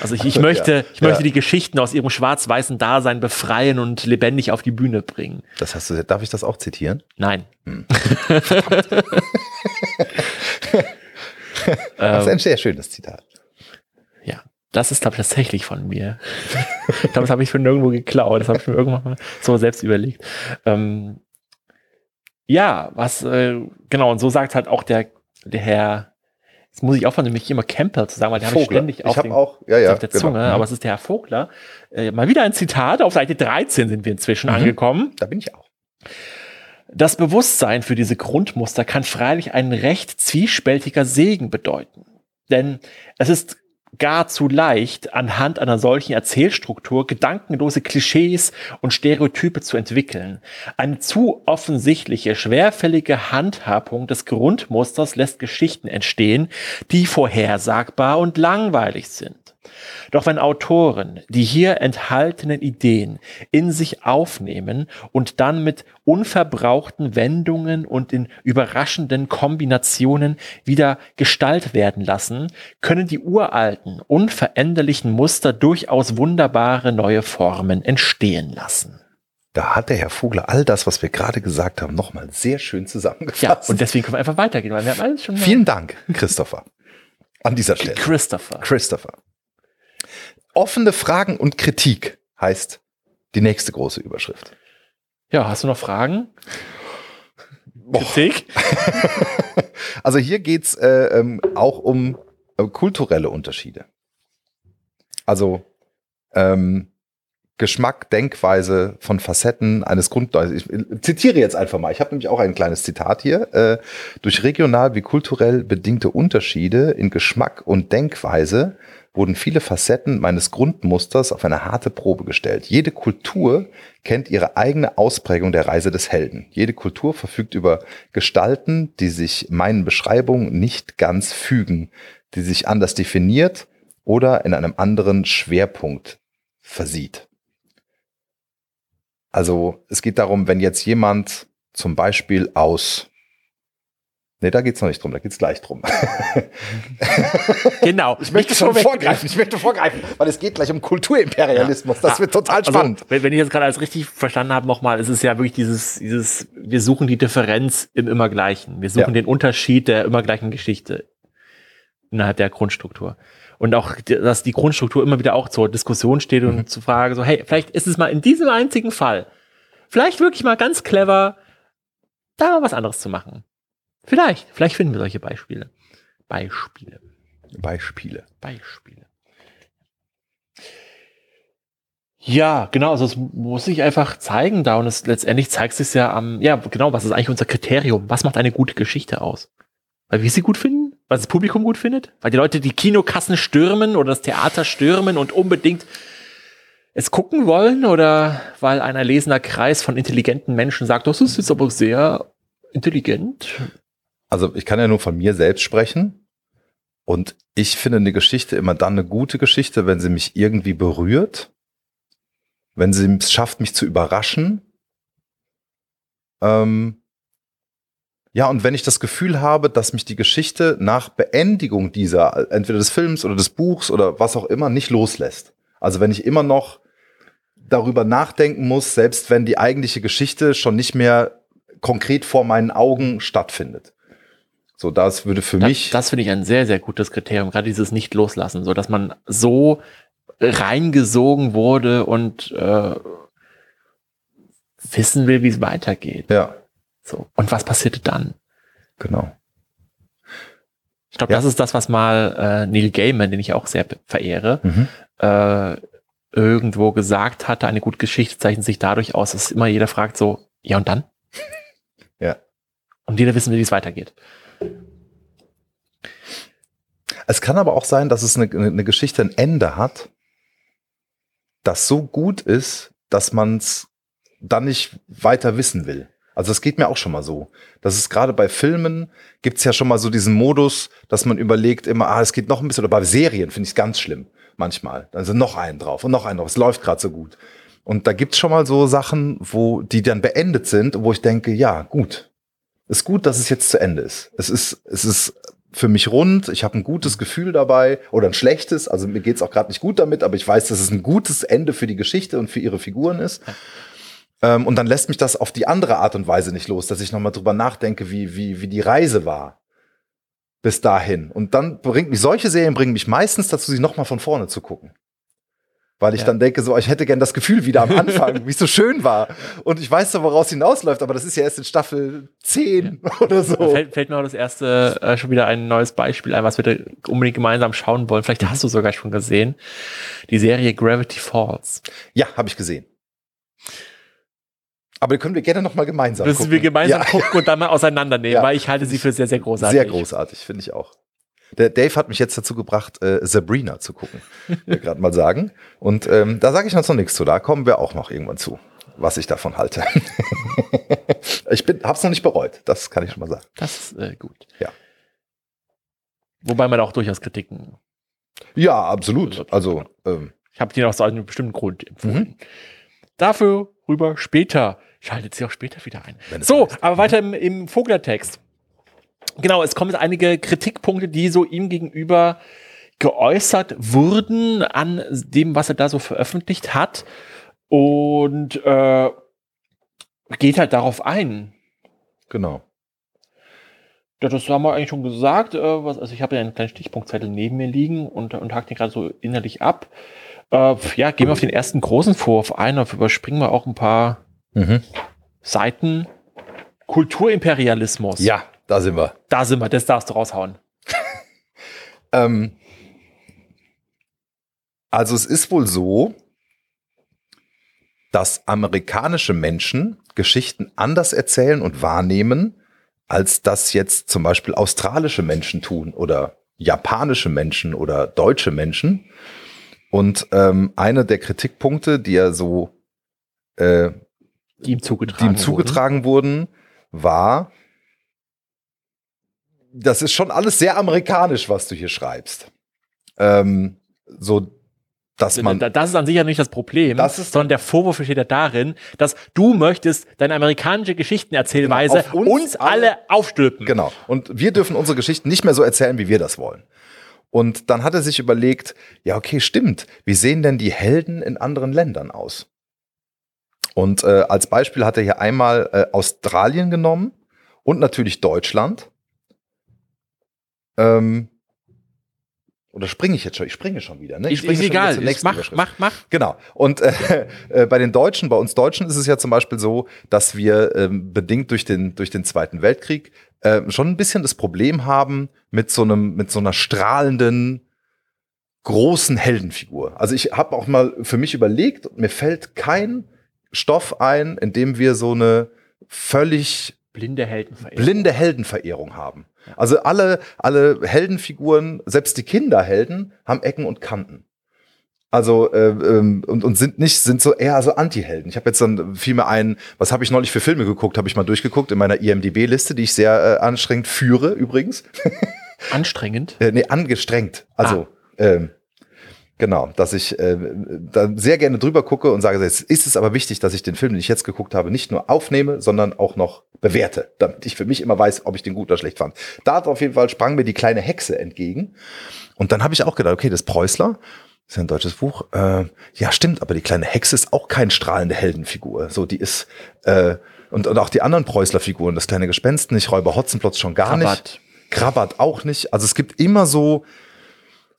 Also ich, ich möchte, ja, ich möchte ja. die Geschichten aus ihrem schwarz-weißen Dasein befreien und lebendig auf die Bühne bringen. Das hast du, darf ich das auch zitieren? Nein. Hm. [LAUGHS] [LAUGHS] das ist ein sehr schönes Zitat. Das ist, glaube ich, tatsächlich von mir. [LAUGHS] ich glaube, das habe ich von nirgendwo geklaut. Das habe ich mir irgendwann mal so selbst überlegt. Ähm, ja, was, äh, genau, und so sagt halt auch der, der Herr Jetzt muss ich aufhören, nämlich immer Campbell zu sagen, weil der habe ich ständig auf, ich den, auch, ja, ja, auf der genau. Zunge. Mhm. Aber es ist der Herr Vogler. Äh, mal wieder ein Zitat. Auf Seite 13 sind wir inzwischen mhm. angekommen. Da bin ich auch. Das Bewusstsein für diese Grundmuster kann freilich ein recht zwiespältiger Segen bedeuten. Denn es ist gar zu leicht, anhand einer solchen Erzählstruktur gedankenlose Klischees und Stereotype zu entwickeln. Eine zu offensichtliche, schwerfällige Handhabung des Grundmusters lässt Geschichten entstehen, die vorhersagbar und langweilig sind. Doch wenn Autoren die hier enthaltenen Ideen in sich aufnehmen und dann mit unverbrauchten Wendungen und in überraschenden Kombinationen wieder Gestalt werden lassen, können die uralten, unveränderlichen Muster durchaus wunderbare neue Formen entstehen lassen. Da hat der Herr Vogler all das, was wir gerade gesagt haben, nochmal sehr schön zusammengefasst. Ja, und deswegen können wir einfach weitergehen, weil wir haben alles schon. Vielen Dank, Christopher. An dieser Stelle. Christopher. Christopher. Offene Fragen und Kritik heißt die nächste große Überschrift. Ja, hast du noch Fragen? Kritik? [LAUGHS] also hier geht's äh, ähm, auch um äh, kulturelle Unterschiede. Also ähm, Geschmack, Denkweise von Facetten eines Grund. Ich zitiere jetzt einfach mal. Ich habe nämlich auch ein kleines Zitat hier. Äh, durch regional wie kulturell bedingte Unterschiede in Geschmack und Denkweise wurden viele Facetten meines Grundmusters auf eine harte Probe gestellt. Jede Kultur kennt ihre eigene Ausprägung der Reise des Helden. Jede Kultur verfügt über Gestalten, die sich meinen Beschreibungen nicht ganz fügen, die sich anders definiert oder in einem anderen Schwerpunkt versieht. Also es geht darum, wenn jetzt jemand zum Beispiel aus Nee, da geht's noch nicht drum, da geht's gleich drum. genau. [LAUGHS] Ich möchte schon vorgreifen, ich möchte vorgreifen, weil es geht gleich um Kulturimperialismus. Das wird total also, spannend. Wenn, wenn ich jetzt gerade alles richtig verstanden habe, nochmal, es ist ja wirklich dieses, dieses, wir suchen die Differenz im Immergleichen. Wir suchen ja. den Unterschied der immer gleichen Geschichte innerhalb der Grundstruktur. Und auch, dass die Grundstruktur immer wieder auch zur Diskussion steht und mhm. zu fragen, so, hey, vielleicht ist es mal in diesem einzigen Fall, vielleicht wirklich mal ganz clever, da mal was anderes zu machen. Vielleicht, vielleicht finden wir solche Beispiele. Beispiele. Beispiele. Beispiele. Ja, genau, also es muss sich einfach zeigen da und es letztendlich zeigt sich ja am, ja, genau, was ist eigentlich unser Kriterium? Was macht eine gute Geschichte aus? Weil wir sie gut finden? Weil das Publikum gut findet? Weil die Leute die Kinokassen stürmen oder das Theater stürmen und unbedingt es gucken wollen? Oder weil ein erlesener Kreis von intelligenten Menschen sagt, das ist jetzt aber sehr intelligent? Also ich kann ja nur von mir selbst sprechen. Und ich finde eine Geschichte immer dann eine gute Geschichte, wenn sie mich irgendwie berührt, wenn sie es schafft, mich zu überraschen. Ähm, ja, und wenn ich das Gefühl habe, dass mich die Geschichte nach Beendigung dieser, entweder des Films oder des Buchs oder was auch immer, nicht loslässt. Also wenn ich immer noch darüber nachdenken muss, selbst wenn die eigentliche Geschichte schon nicht mehr konkret vor meinen Augen stattfindet. So, das würde für das, mich. Das finde ich ein sehr, sehr gutes Kriterium, gerade dieses Nicht-Loslassen, so dass man so reingesogen wurde und äh, wissen will, wie es weitergeht. Ja. So. Und was passierte dann? Genau. Ich glaube, ja. das ist das, was mal äh, Neil Gaiman, den ich auch sehr verehre, mhm. äh, irgendwo gesagt hatte, eine gute Geschichte zeichnet sich dadurch aus, dass immer jeder fragt so, ja und dann? [LAUGHS] Ja. Und jeder wissen will, wie es weitergeht. Es kann aber auch sein, dass es eine, eine Geschichte ein Ende hat, das so gut ist, dass man es dann nicht weiter wissen will. Also das geht mir auch schon mal so. Das ist gerade bei Filmen gibt's ja schon mal so diesen Modus, dass man überlegt immer, ah, es geht noch ein bisschen. Oder bei Serien finde ich es ganz schlimm manchmal. Dann sind noch einen drauf und noch einen drauf. Es läuft gerade so gut. Und da gibt's schon mal so Sachen, wo die dann beendet sind, wo ich denke, ja, gut. Ist gut, dass es jetzt zu Ende ist. Es ist, es ist für mich rund. Ich habe ein gutes Gefühl dabei oder ein schlechtes. Also mir geht's auch gerade nicht gut damit, aber ich weiß, dass es ein gutes Ende für die Geschichte und für ihre Figuren ist. Ähm, und dann lässt mich das auf die andere Art und Weise nicht los, dass ich nochmal drüber nachdenke, wie, wie, wie die Reise war bis dahin. Und dann bringt mich, solche Serien bringen mich meistens dazu, sie nochmal von vorne zu gucken. Weil ich ja. dann denke, so, ich hätte gern das Gefühl wieder am Anfang, [LAUGHS] wie es so schön war. Und ich weiß so, woraus hinausläuft, aber das ist ja erst in Staffel 10 ja. [LAUGHS] oder so. Fällt, fällt, mir auch das erste äh, schon wieder ein neues Beispiel ein, was wir da unbedingt gemeinsam schauen wollen. Vielleicht hast du sogar schon gesehen. Die Serie Gravity Falls. Ja, habe ich gesehen. Aber die können wir gerne nochmal gemeinsam Müssen gucken. wir gemeinsam ja. gucken und dann mal auseinandernehmen, weil ich halte sie für sehr, sehr großartig. Sehr großartig, finde ich auch. Der Dave hat mich jetzt dazu gebracht, äh, Sabrina zu gucken, gerade mal sagen. Und ähm, da sage ich noch nichts zu. Da kommen wir auch noch irgendwann zu, was ich davon halte. [LAUGHS] ich bin, hab's noch nicht bereut. Das kann ich schon mal sagen. Das ist äh, gut. Ja. Wobei man auch durchaus Kritiken. Ja, absolut. Also ähm, ich habe die noch aus einem bestimmten Grund empfohlen. Mhm. Dafür rüber später. Schaltet sie auch später wieder ein. So, aber weiter im, im Vogler-Text. Genau, es kommen einige Kritikpunkte, die so ihm gegenüber geäußert wurden an dem, was er da so veröffentlicht hat. Und äh, geht halt darauf ein. Genau. Ja, das haben wir eigentlich schon gesagt. Äh, was, also ich habe ja einen kleinen Stichpunktzettel neben mir liegen und, und hake den gerade so innerlich ab. Äh, ja, gehen wir auf den ersten großen Vorwurf ein, auf überspringen wir auch ein paar mhm. Seiten. Kulturimperialismus. Ja, da sind wir. Da sind wir, das darfst du raushauen. [LAUGHS] Ähm, also es ist wohl so, dass amerikanische Menschen Geschichten anders erzählen und wahrnehmen, als das jetzt zum Beispiel australische Menschen tun oder japanische Menschen oder deutsche Menschen. Und ähm, einer der Kritikpunkte, die er so äh, Die ihm zugetragen, die ihm zugetragen wurden, war, das ist schon alles sehr amerikanisch, was du hier schreibst. Ähm, so, dass man, Da- Das ist an sich ja nicht das Problem, Das ist- sondern der Vorwurf besteht ja darin, dass du möchtest deine amerikanische Geschichtenerzählweise Genau, uns uns, alle aufstülpen. genau. Und wir dürfen unsere Geschichten nicht mehr so erzählen, wie wir das wollen. Und dann hat er sich überlegt, ja, okay, stimmt. Wie sehen denn die Helden in anderen Ländern aus? Und äh, als Beispiel hat er hier einmal äh, Australien genommen und natürlich Deutschland. Ähm, oder springe ich jetzt schon? Ich springe schon wieder. Ne? Ist, springe ist schon egal. Ich nächsten mach, mach, mach. Genau. Und äh, [LAUGHS] äh, bei den Deutschen, bei uns Deutschen ist es ja zum Beispiel so, dass wir ähm, bedingt durch den, durch den Zweiten Weltkrieg äh, schon ein bisschen das Problem haben mit so einem, mit so einer strahlenden, großen Heldenfigur. Also ich habe auch mal für mich überlegt, mir fällt kein Stoff ein, in dem wir so eine völlig Blinde Heldenverehrung. blinde Heldenverehrung haben. Also alle, alle Heldenfiguren, selbst die Kinderhelden, haben Ecken und Kanten. Also äh, ähm, und, und sind nicht, sind so eher so Anti-Helden. Ich habe jetzt dann viel mehr ein, was habe ich neulich für Filme geguckt, habe ich mal durchgeguckt in meiner IMDB-Liste, die ich sehr äh, anstrengend führe übrigens. [LAUGHS] Anstrengend. Äh, nee, angestrengt. Also, ähm, genau, dass ich äh, da sehr gerne drüber gucke und sage, jetzt ist es aber wichtig, dass ich den Film, den ich jetzt geguckt habe, nicht nur aufnehme, sondern auch noch bewerte, damit ich für mich immer weiß, ob ich den gut oder schlecht fand. Da auf jeden Fall sprang mir die kleine Hexe entgegen. Und dann habe ich auch gedacht, okay, das Preußler, ist ja ein deutsches Buch. Äh, ja, stimmt, aber die kleine Hexe ist auch keine strahlende Heldenfigur. So, die ist, äh, und, und auch die anderen Preußler-Figuren, das kleine Gespenst nicht, Räuber Hotzenplotz schon gar nicht. Krabat. Krabat auch nicht. Also es gibt immer so,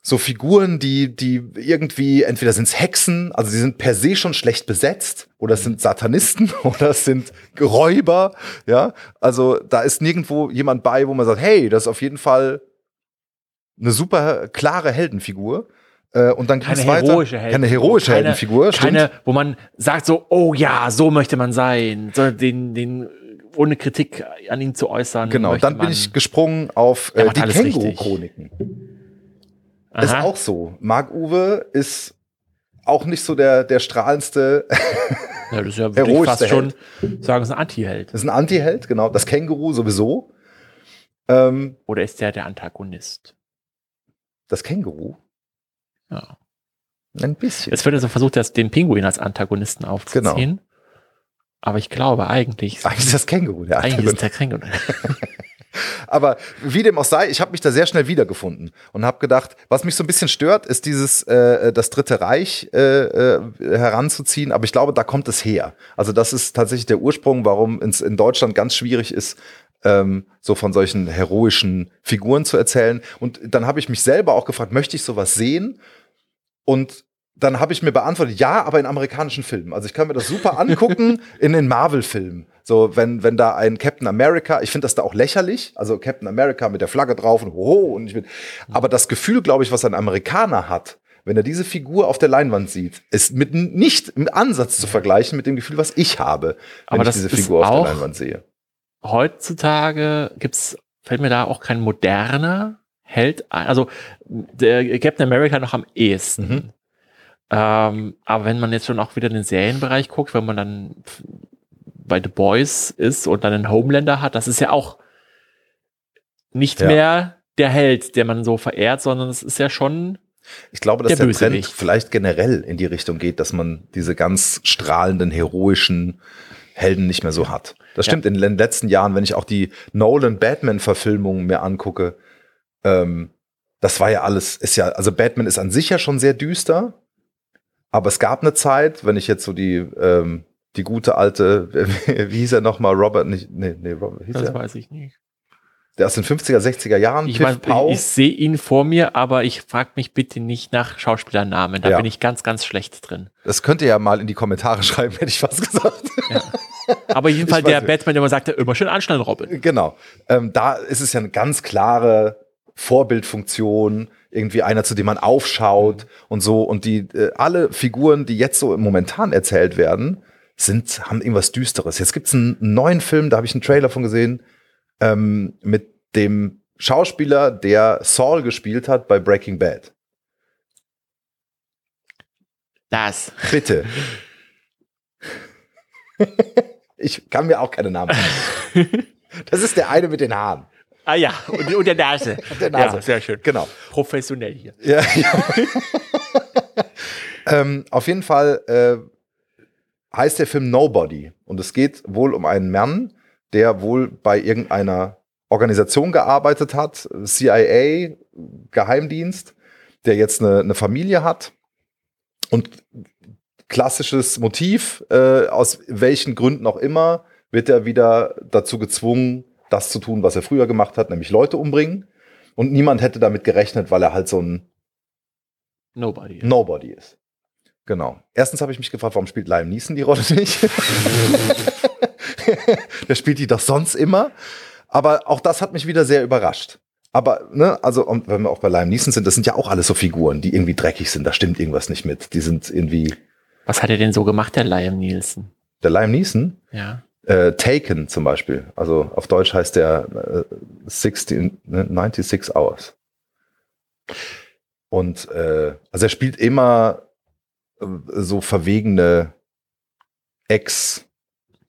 so Figuren, die, die irgendwie, entweder sind es Hexen, also sie sind per se schon schlecht besetzt, oder es sind Satanisten, [LAUGHS] oder es sind Räuber, ja. Also da ist nirgendwo jemand bei, wo man sagt, hey, das ist auf jeden Fall eine super klare Heldenfigur. Äh, und dann Keine weiter. heroische Heldenfigur. Keine heroische Keine- Heldenfigur, stimmt. Keine, wo man sagt so, oh ja, so möchte man sein. So den, den, ohne Kritik an ihn zu äußern. Genau, dann bin ich gesprungen auf äh, die alles Känguru-Chroniken. Ist Aha. auch so. Marc Uwe ist auch nicht so der, der strahlendste. Ja, das ist ja [LAUGHS] wirklich fast schon, sagen sie, ein Anti-Held. Ist ein Anti-Held, genau. Das Känguru sowieso. Ähm, Oder ist der der Antagonist? das Känguru? Ja. Ein bisschen. Jetzt wird also versucht, das, den Pinguin als Antagonisten aufzuziehen. Genau. Aber ich glaube eigentlich, Eigentlich ist das Känguru der eigentlich Antagonist. ist der Pinguin. [LAUGHS] Aber wie dem auch sei, ich habe mich da sehr schnell wiedergefunden und habe gedacht, was mich so ein bisschen stört, ist dieses äh, das Dritte Reich äh, äh, heranzuziehen. Aber ich glaube, da kommt es her. Also das ist tatsächlich der Ursprung, warum es in Deutschland ganz schwierig ist, ähm, so von solchen heroischen Figuren zu erzählen. Und dann habe ich mich selber auch gefragt, möchte ich sowas sehen? Und dann habe ich mir beantwortet, ja, aber in amerikanischen Filmen. Also ich kann mir das super angucken in den Marvel-Filmen. So, wenn, wenn da ein Captain America, ich finde das da auch lächerlich, also Captain America mit der Flagge drauf und hoho und ich bin, aber das Gefühl, glaube ich, was ein Amerikaner hat, wenn er diese Figur auf der Leinwand sieht, ist mit nicht im Ansatz zu vergleichen mit dem Gefühl, was ich habe, wenn Aber ich diese Figur auf der Leinwand sehe. Heutzutage gibt's, fällt mir da auch kein moderner Held ein. Also der Captain America noch am ehesten. Mhm. Ähm, aber wenn man jetzt schon auch wieder in den Serienbereich guckt, wenn man dann bei The Boys ist und dann einen Homelander hat, das ist ja auch nicht Ja. mehr der Held, der man so verehrt, sondern es ist ja schon Ich glaube, dass Der der, Trend vielleicht generell in die Richtung geht, dass man diese ganz strahlenden, heroischen Helden nicht mehr so hat. Das Ja. stimmt in den letzten Jahren, wenn ich auch die Nolan-Batman-Verfilmungen mir angucke, ähm, das war ja alles, ist ja, also Batman ist an sich ja schon sehr düster, aber es gab eine Zeit, wenn ich jetzt so die, ähm, die gute alte, [LAUGHS] wie hieß er nochmal, Robert, nicht, nee, nee, Robert, hieß das er? weiß ich nicht. Der aus den 50er, 60er Jahren, Ich, mein, ich, ich sehe ihn vor mir, aber ich frage mich bitte nicht nach Schauspielernamen. Da Ja. bin ich ganz, ganz schlecht drin. das könnt ihr ja mal in die Kommentare [LAUGHS] schreiben, hätte ich fast gesagt. Aber jeden Fall Ich weiß der nicht. Batman, der immer sagte, immer schön anschnallen, Robin. Genau. Ähm, da ist es ja eine ganz klare Vorbildfunktion, irgendwie einer, zu dem man aufschaut und so. Und die äh, alle Figuren, die jetzt so momentan erzählt werden, sind, haben irgendwas Düsteres. Jetzt gibt's einen neuen Film, da habe ich einen Trailer von gesehen, ähm, mit dem Schauspieler, der Saul gespielt hat bei Breaking Bad. Das. Bitte. [LAUGHS] ich kann mir auch keine Namen sagen. Das ist der eine mit den Haaren. Ah ja, und, und der Nase. [LAUGHS] Der Nase. Ja, sehr schön. Genau. Professionell hier. Ja, ja. [LAUGHS] ähm, auf jeden Fall äh, heißt der Film Nobody. Und es geht wohl um einen Mann, der wohl bei irgendeiner Organisation gearbeitet hat, CIA, Geheimdienst, der jetzt eine, eine Familie hat. Und klassisches Motiv, äh, aus welchen Gründen auch immer, wird er wieder dazu gezwungen, das zu tun, was er früher gemacht hat, nämlich Leute umbringen. Und niemand hätte damit gerechnet, weil er halt so ein Nobody. Nobody ist. Genau. Erstens habe ich mich gefragt, warum spielt Liam Neeson die Rolle nicht? [LAUGHS] Der spielt die doch sonst immer. Aber auch das hat mich wieder sehr überrascht. Aber, ne, also, und wenn wir auch bei Liam Neeson sind, das sind ja auch alles so Figuren, die irgendwie dreckig sind. Da stimmt irgendwas nicht mit. Die sind irgendwie. Was hat er denn so gemacht, der Liam Nielsen? Der Liam Neeson? Ja. Äh, Taken zum Beispiel. Also auf Deutsch heißt der äh, 16, ne, 96 Hours. Und äh, also er spielt immer so verwegene Ex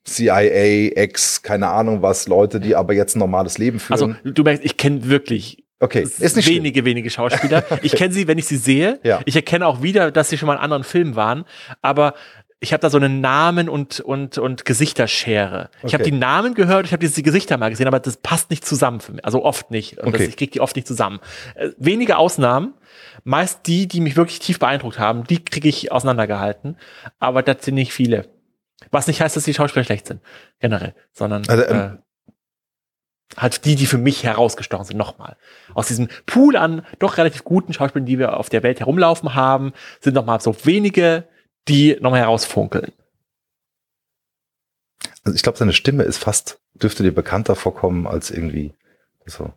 CIA, Ex, keine Ahnung was, Leute, die aber jetzt ein normales Leben führen. Also du merkst, ich kenne wirklich okay, ist nicht schlimm. wenige, wenige Schauspieler. Ich kenne sie, wenn ich sie sehe. Ja. Ich erkenne auch wieder, dass sie schon mal in anderen Filmen waren. Aber ich habe da so einen Namen und, und, und Gesichterschere. Ich habe Okay. die Namen gehört, ich habe diese Gesichter mal gesehen, aber das passt nicht zusammen für mich. Also oft nicht. Und das, Okay. ich kriege die oft nicht zusammen. Äh, wenige Ausnahmen. Meist die, die mich wirklich tief beeindruckt haben, die kriege ich auseinandergehalten. Aber das sind nicht viele. Was nicht heißt, dass die Schauspieler schlecht sind, generell, sondern Also, ähm, äh, halt die, die für mich herausgestochen sind, nochmal. Aus diesem Pool an doch relativ guten Schauspielern, die wir auf der Welt herumlaufen haben, sind nochmal so wenige, die nochmal herausfunkeln. Also ich glaube, seine Stimme ist fast, dürfte dir bekannter vorkommen als irgendwie so.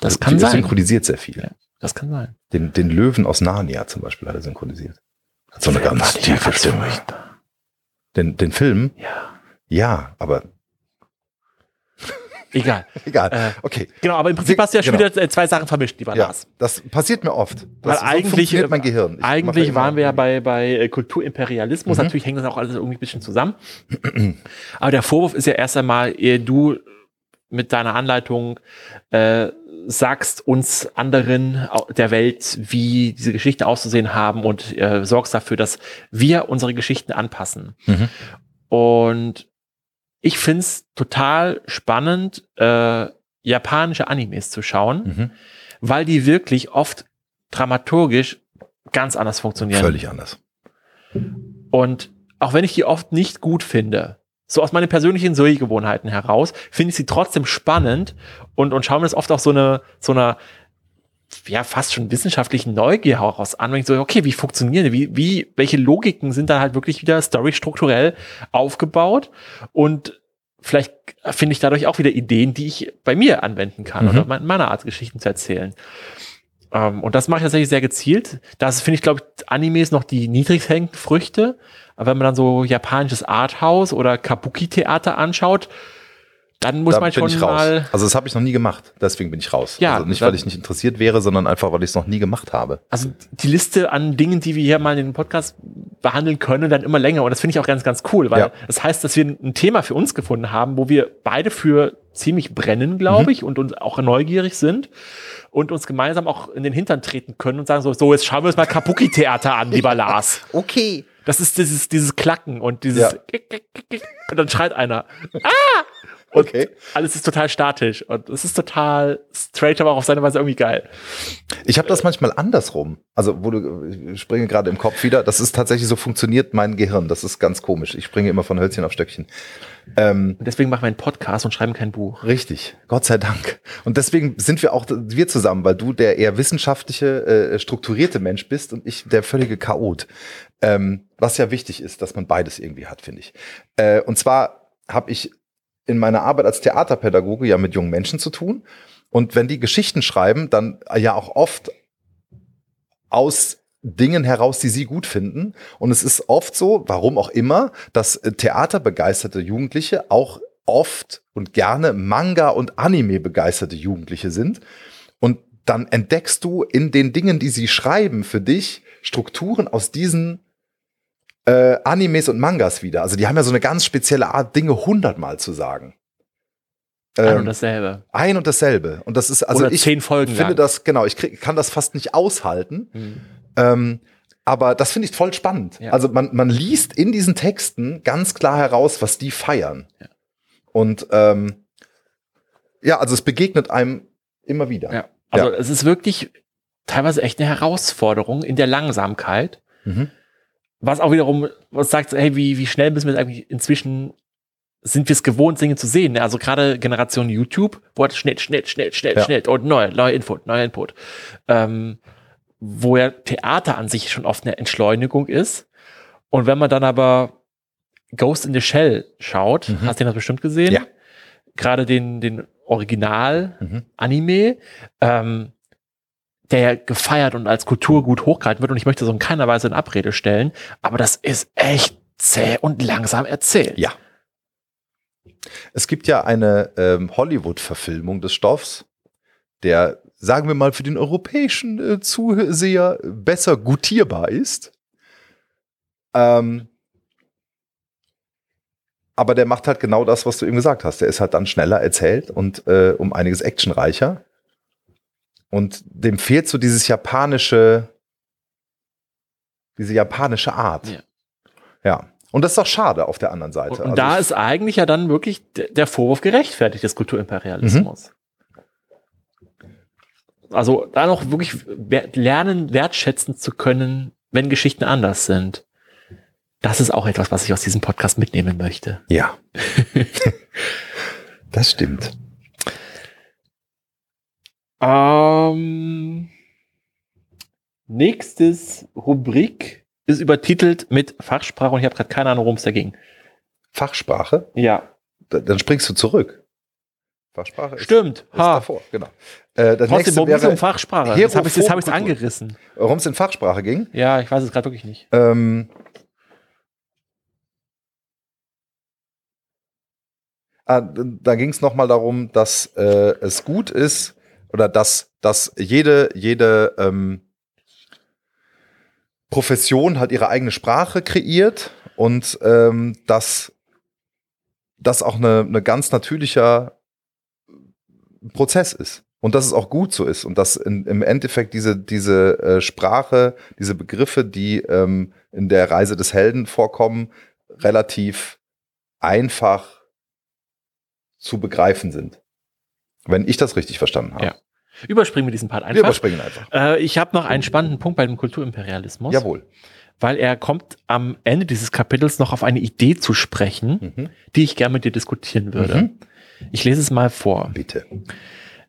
Das Also, kann er sein. synchronisiert sehr viel. Ja. Das kann sein. Den, den Löwen aus Narnia zum Beispiel hat er synchronisiert. Hat so eine ganz tiefe Stimme. Den, den Film? Ja. Ja, aber Egal. [LAUGHS] egal. Äh, okay. Genau, aber im Prinzip Wir- hast du ja schon genau. wieder äh, zwei Sachen vermischt, lieber Ja, Lars. das passiert mir oft. Weil Das, so eigentlich, funktioniert mein Gehirn. Ich eigentlich waren wir ja bei, bei äh, Kulturimperialismus. Mhm. Natürlich hängt das auch alles irgendwie ein bisschen zusammen. [CLEARS THROAT] Aber der Vorwurf ist ja erst einmal, ehe du mit deiner Anleitung äh, sagst uns anderen der Welt, wie diese Geschichten auszusehen haben und äh, sorgst dafür, dass wir unsere Geschichten anpassen. Mhm. Und ich find's total spannend, äh, japanische Animes zu schauen, Mhm. weil die wirklich oft dramaturgisch ganz anders funktionieren. Völlig anders. Und auch wenn ich die oft nicht gut finde, so aus meinen persönlichen Sehgewohnheiten heraus, finde ich sie trotzdem spannend und, und schaue mir das oft auch so eine, so einer, ja, fast schon wissenschaftlichen Neugier heraus an, wenn ich so, okay, wie funktionieren die? Wie, wie, welche Logiken sind da halt wirklich wieder storystrukturell aufgebaut? Und vielleicht finde ich dadurch auch wieder Ideen, die ich bei mir anwenden kann Mhm. oder me- meiner Art Geschichten zu erzählen. Ähm, und das mache ich tatsächlich sehr gezielt. Das finde ich, glaube ich, Animes noch die niedrigst hängenden Früchte. Aber wenn man dann so japanisches Arthouse oder Kabuki-Theater anschaut, dann muss da man schon mal. Also das habe ich noch nie gemacht. Deswegen bin ich raus. Ja, also nicht, weil ich nicht interessiert wäre, sondern einfach, weil ich es noch nie gemacht habe. Also die Liste an Dingen, die wir hier mal in den Podcast behandeln können, dann immer länger. Und das finde ich auch ganz, ganz cool, weil Ja. das heißt, dass wir ein Thema für uns gefunden haben, wo wir beide für ziemlich brennen, glaube Mhm. ich, und uns auch neugierig sind und uns gemeinsam auch in den Hintern treten können und sagen so, so jetzt schauen wir uns mal Kabuki-Theater an, lieber [LAUGHS] Lars. Okay. Das ist dieses, dieses Klacken und dieses Ja. und dann schreit einer. Ah! Und Okay. alles ist total statisch und es ist total straight, aber auch auf seine Weise irgendwie geil. Ich habe das manchmal andersrum. Also, wo du, ich springe gerade im Kopf wieder. Das ist tatsächlich so funktioniert mein Gehirn. Das ist ganz komisch. Ich springe immer von Hölzchen auf Stöckchen. Ähm, Und deswegen machen wir einen Podcast und schreiben kein Buch. Richtig, Gott sei Dank. Und deswegen sind wir auch wir zusammen, weil du der eher wissenschaftliche, äh, strukturierte Mensch bist und ich der völlige Chaot. Ähm, was ja wichtig ist, dass man beides irgendwie hat, finde ich. Äh, und zwar habe ich in meiner Arbeit als Theaterpädagoge ja mit jungen Menschen zu tun. Und wenn die Geschichten schreiben, dann ja auch oft aus Dingen heraus, die sie gut finden. Und es ist oft so, warum auch immer, dass äh, theaterbegeisterte Jugendliche auch oft und gerne Manga und Anime begeisterte Jugendliche sind. Und dann entdeckst du in den Dingen, die sie schreiben, für dich Strukturen aus diesen äh, Animes und Mangas wieder. Also die haben ja so eine ganz spezielle Art, Dinge hundertmal zu sagen. Ein Ähm, und dasselbe. ein und dasselbe. Und das ist, also Oder ich zehn Folgen finde lang. das, genau, ich krieg, kann das fast nicht aushalten. Mhm. Ähm, aber das finde ich voll spannend. Ja. Also man, man liest in diesen Texten ganz klar heraus, was die feiern. Ja. Und ähm, ja, also es begegnet einem immer wieder. Ja. Also es ist wirklich teilweise echt eine Herausforderung in der Langsamkeit, Mhm. Was auch wiederum, was sagt, hey, wie, wie schnell müssen wir jetzt eigentlich inzwischen sind wir es gewohnt, Dinge zu sehen. ne? Also gerade Generation YouTube, wo halt schnell, schnell, schnell, schnell, Ja. schnell und neu, neuer Input, neuer Input. Ähm, wo ja Theater an sich schon oft eine Entschleunigung ist. Und wenn man dann aber Ghost in the Shell schaut, Mhm. hast du das bestimmt gesehen? Ja. Gerade den, den Original-Anime, Mhm. ähm, der ja gefeiert und als Kulturgut hochgehalten wird. Und ich möchte so in keiner Weise in Abrede stellen, aber das ist echt zäh und langsam erzählt. Ja. Es gibt ja eine ähm, Hollywood-Verfilmung des Stoffs, der, sagen wir mal, für den europäischen äh, Zuseher besser gutierbar ist. Ähm, aber der macht halt genau das, was du eben gesagt hast. Der ist halt dann schneller erzählt und äh, um einiges actionreicher. Und dem fehlt so dieses japanische, diese japanische Art. Ja. Ja. Und das ist doch schade auf der anderen Seite. Und, und Also da ist eigentlich ja dann wirklich der Vorwurf gerechtfertigt des Kulturimperialismus. Also da noch wirklich lernen, wertschätzen zu können, wenn Geschichten anders sind. Das ist auch etwas, was ich aus diesem Podcast mitnehmen möchte. Ja. [LAUGHS] das stimmt. Ähm, nächstes Rubrik ist übertitelt mit Fachsprache und ich habe gerade keine Ahnung, worum es da ging. Fachsprache, Ja, da- dann springst du zurück. Fachsprache ist, stimmt. ist Ha. davor, genau. Äh, das Trotzdem, ist es um Fachsprache? Jetzt habe ich es hab angerissen. warum es in Fachsprache ging. Ja, ich weiß es gerade wirklich nicht. Ähm, ah, da ging es nochmal darum, dass äh, es gut ist oder dass, dass jede, jede ähm, Profession halt ihre eigene Sprache kreiert und ähm, dass das auch eine, eine ganz natürlicher Prozess ist. Und dass es auch gut so ist und dass in, im Endeffekt diese, diese äh, Sprache, diese Begriffe, die ähm, in der Reise des Helden vorkommen, relativ einfach zu begreifen sind. Wenn ich das richtig verstanden habe. Ja. Überspringen wir diesen Part Wir einfach. überspringen einfach. Äh, ich habe noch einen spannenden Punkt bei dem Kulturimperialismus, Jawohl. weil er kommt am Ende dieses Kapitels noch auf eine Idee zu sprechen, Mhm. die ich gerne mit dir diskutieren würde. Mhm. Ich lese es mal vor. Bitte.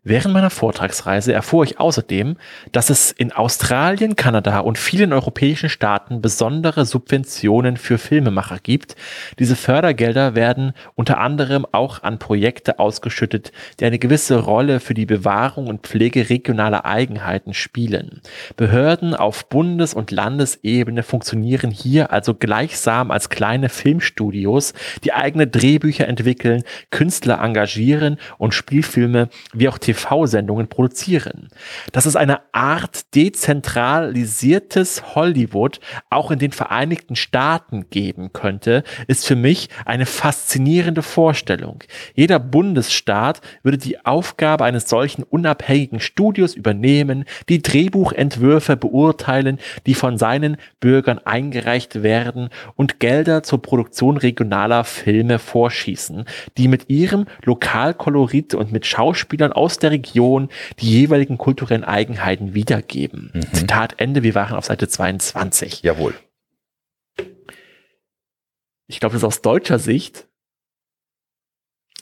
Während meiner Vortragsreise erfuhr ich außerdem, dass es in Australien, Kanada und vielen europäischen Staaten besondere Subventionen für Filmemacher gibt. Diese Fördergelder werden unter anderem auch an Projekte ausgeschüttet, die eine gewisse Rolle für die Bewahrung und Pflege regionaler Eigenheiten spielen. Behörden auf Bundes- und Landesebene funktionieren hier also gleichsam als kleine Filmstudios, die eigene Drehbücher entwickeln, Künstler engagieren und Spielfilme wie auch TV-Sendungen produzieren. Dass es eine Art dezentralisiertes Hollywood auch in den Vereinigten Staaten geben könnte, ist für mich eine faszinierende Vorstellung. Jeder Bundesstaat würde die Aufgabe eines solchen unabhängigen Studios übernehmen, die Drehbuchentwürfe beurteilen, die von seinen Bürgern eingereicht werden und Gelder zur Produktion regionaler Filme vorschießen, die mit ihrem Lokalkolorit und mit Schauspielern aus der Region die jeweiligen kulturellen Eigenheiten wiedergeben. Zitat Ende, wir waren auf Seite 22. Jawohl. Ich glaube, das ist aus deutscher Sicht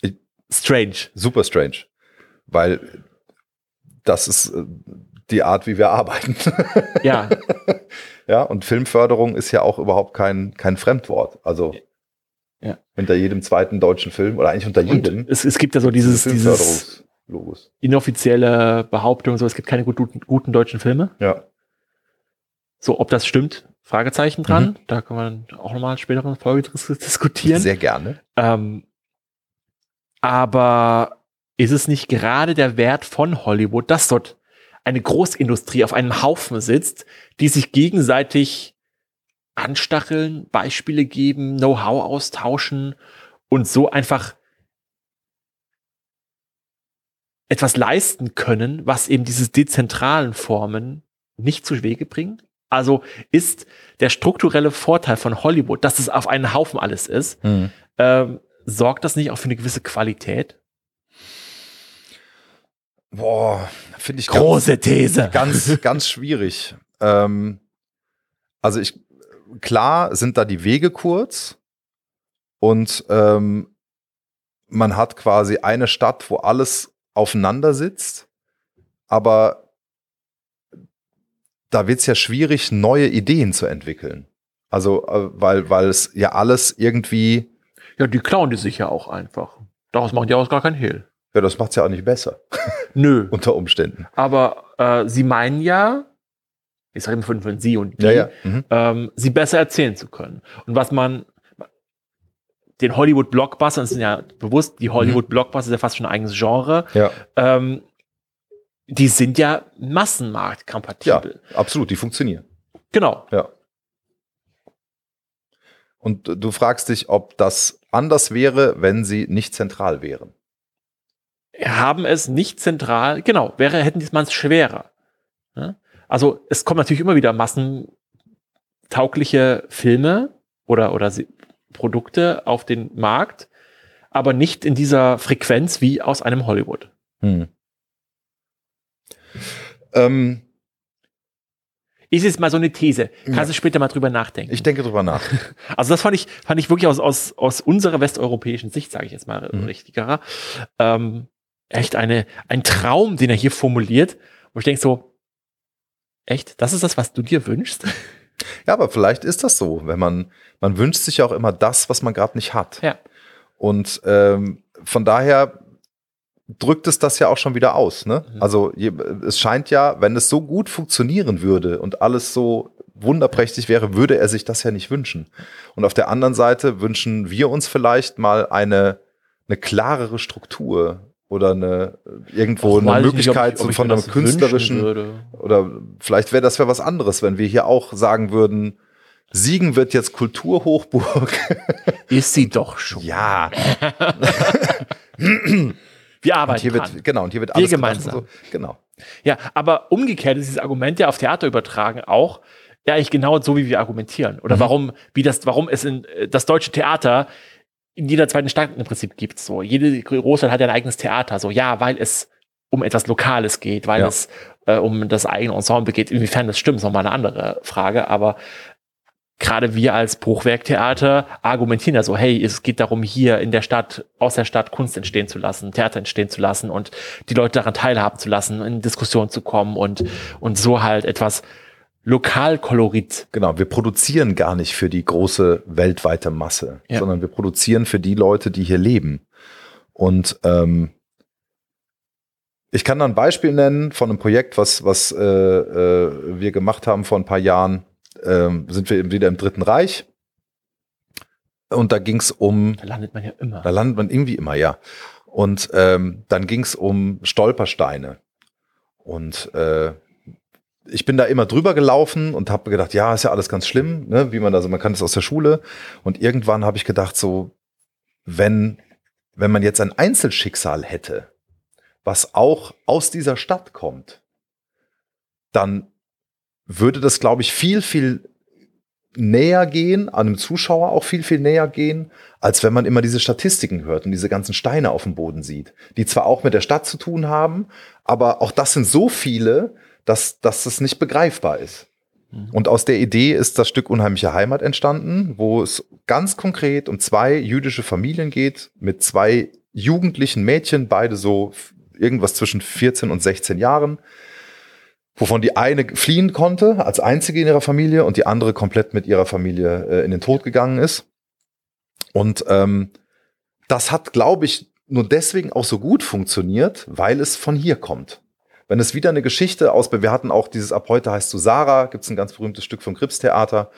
Ich- strange. Super strange. Weil das ist äh, die Art, wie wir arbeiten. Ja, [LAUGHS] ja, und Filmförderung ist ja auch überhaupt kein, kein Fremdwort. Also Ja. hinter jedem zweiten deutschen Film oder eigentlich unter jedem. es, es gibt ja so dieses, dieses, Logos. inoffizielle Behauptung, so es gibt keine guten, guten deutschen Filme. Ja. So, ob das stimmt, Fragezeichen dran. Mhm. Da kann man auch nochmal in späteren Folge dis- diskutieren. Sehr gerne. Ähm, aber ist es nicht gerade der Wert von Hollywood, dass dort eine Großindustrie auf einem Haufen sitzt, die sich gegenseitig anstacheln, Beispiele geben, Know-how austauschen und so einfach etwas leisten können, was eben diese dezentralen Formen nicht zu Wege bringen? Also ist der strukturelle Vorteil von Hollywood, dass es auf einen Haufen alles ist, ähm, sorgt das nicht auch für eine gewisse Qualität? Boah, finde ich Große These. ganz, [LAUGHS] ganz schwierig. Ähm, also ich, klar sind da die Wege kurz und ähm, man hat quasi eine Stadt, wo alles aufeinander sitzt, aber da wird es ja schwierig, neue Ideen zu entwickeln. Also, äh, weil, weil es ja alles irgendwie, Ja, die klauen die sich ja auch einfach. Daraus machen die auch gar kein Hehl. ja, das macht es ja auch nicht besser, [LAUGHS] Nö. unter Umständen. Aber äh, sie meinen ja, ich sage immer von, von sie und die, Ja, ja. Mhm. ähm, sie besser erzählen zu können. Und was man den Hollywood-Blockbuster, das sind ja bewusst, die Hollywood-Blockbuster ist ja fast schon ein eigenes Genre, Ja, ähm, die sind ja ja, massenmarktkompatibel. absolut, die funktionieren. Genau. Ja. Und du fragst dich, ob das anders wäre, wenn sie nicht zentral wären. haben es nicht zentral, genau, wäre, hätten man es schwerer. Ja? Also es kommen natürlich immer wieder massentaugliche Filme oder, oder sie- Produkte auf den Markt, aber nicht in dieser Frequenz wie aus einem Hollywood. Ähm, Ist jetzt mal so eine These. Kannst Ja. du später mal drüber nachdenken. ich denke drüber nach. [LAUGHS] Also das fand ich, fand ich wirklich aus, aus, aus unserer westeuropäischen Sicht, sage ich jetzt mal Mhm. richtigerer, ähm, echt eine, ein Traum, den er hier formuliert, wo ich denke so, echt, das ist das, was du dir wünschst? Ja, aber vielleicht ist das so, wenn man, man wünscht sich ja auch immer das, was man gerade nicht hat. Ja. Und ähm, von daher drückt es das ja auch schon wieder aus. Ne? Mhm. Also je, es scheint ja, wenn es so gut funktionieren würde und alles so wunderprächtig wäre, würde er sich das ja nicht wünschen. Und auf der anderen Seite wünschen wir uns vielleicht mal eine, eine klarere Struktur oder eine irgendwo Weiß eine ich nicht, ob Möglichkeit ich- ob von einem das künstlerischen oder vielleicht wäre das ja was anderes, wenn wir hier auch sagen würden, Siegen wird jetzt Kulturhochburg. [LAUGHS] Ist sie doch schon. ja, [LAUGHS] Wir und arbeiten hier dran. wird genau und hier wird Wir alles gedacht gemeinsam. und So. Genau. Ja, aber umgekehrt ist dieses Argument ja auf Theater übertragen auch ja eigentlich genau so, wie wir argumentieren. Oder Mhm. warum, wie das, warum es in äh, das deutsche Theater in jeder zweiten Stadt im Prinzip gibt. So, jede Großstadt hat ja ein eigenes Theater. So, ja, weil es um etwas Lokales geht, weil Ja. es äh, um das eigene Ensemble geht. Inwiefern das stimmt, ist nochmal eine andere Frage. Aber gerade wir als Bruchwerktheater argumentieren ja so, hey, es geht darum, hier in der Stadt, aus der Stadt Kunst entstehen zu lassen, Theater entstehen zu lassen und die Leute daran teilhaben zu lassen, in Diskussion zu kommen und, und so halt etwas Lokalkolorit. Genau, wir produzieren gar nicht für die große weltweite Masse, Ja. sondern wir produzieren für die Leute, die hier leben. Und ähm, ich kann da ein Beispiel nennen von einem Projekt, was, was äh, äh, wir gemacht haben vor ein paar Jahren. Ähm, sind wir eben wieder im Dritten Reich. Und da ging es um Da landet man ja immer. Da landet man irgendwie immer, ja. Und ähm, dann ging es um Stolpersteine. Und äh, ich bin da immer drüber gelaufen und habe gedacht, ja, ist ja alles ganz schlimm, ne? wie man also man kann es aus der Schule. Und irgendwann habe ich gedacht, so wenn wenn man jetzt ein Einzelschicksal hätte, was auch aus dieser Stadt kommt, dann würde das, glaube ich, viel viel näher gehen, an einem Zuschauer auch viel, viel näher gehen, als wenn man immer diese Statistiken hört und diese ganzen Steine auf dem Boden sieht, die zwar auch mit der Stadt zu tun haben, aber auch das sind so viele, dass, dass das nicht begreifbar ist. Und aus der Idee ist das Stück Unheimliche Heimat entstanden, wo es ganz konkret um zwei jüdische Familien geht, mit zwei jugendlichen Mädchen, beide so irgendwas zwischen 14 und 16 Jahren, wovon die eine fliehen konnte als einzige in ihrer Familie und die andere komplett mit ihrer Familie äh, in den Tod gegangen ist. Und ähm, das hat, glaube ich, nur deswegen auch so gut funktioniert, weil es von hier kommt. Wenn es wieder eine Geschichte aus, wir hatten auch dieses Ab heute heißt du Sarah, gibt es ein ganz berühmtes Stück vom Krips-Theater.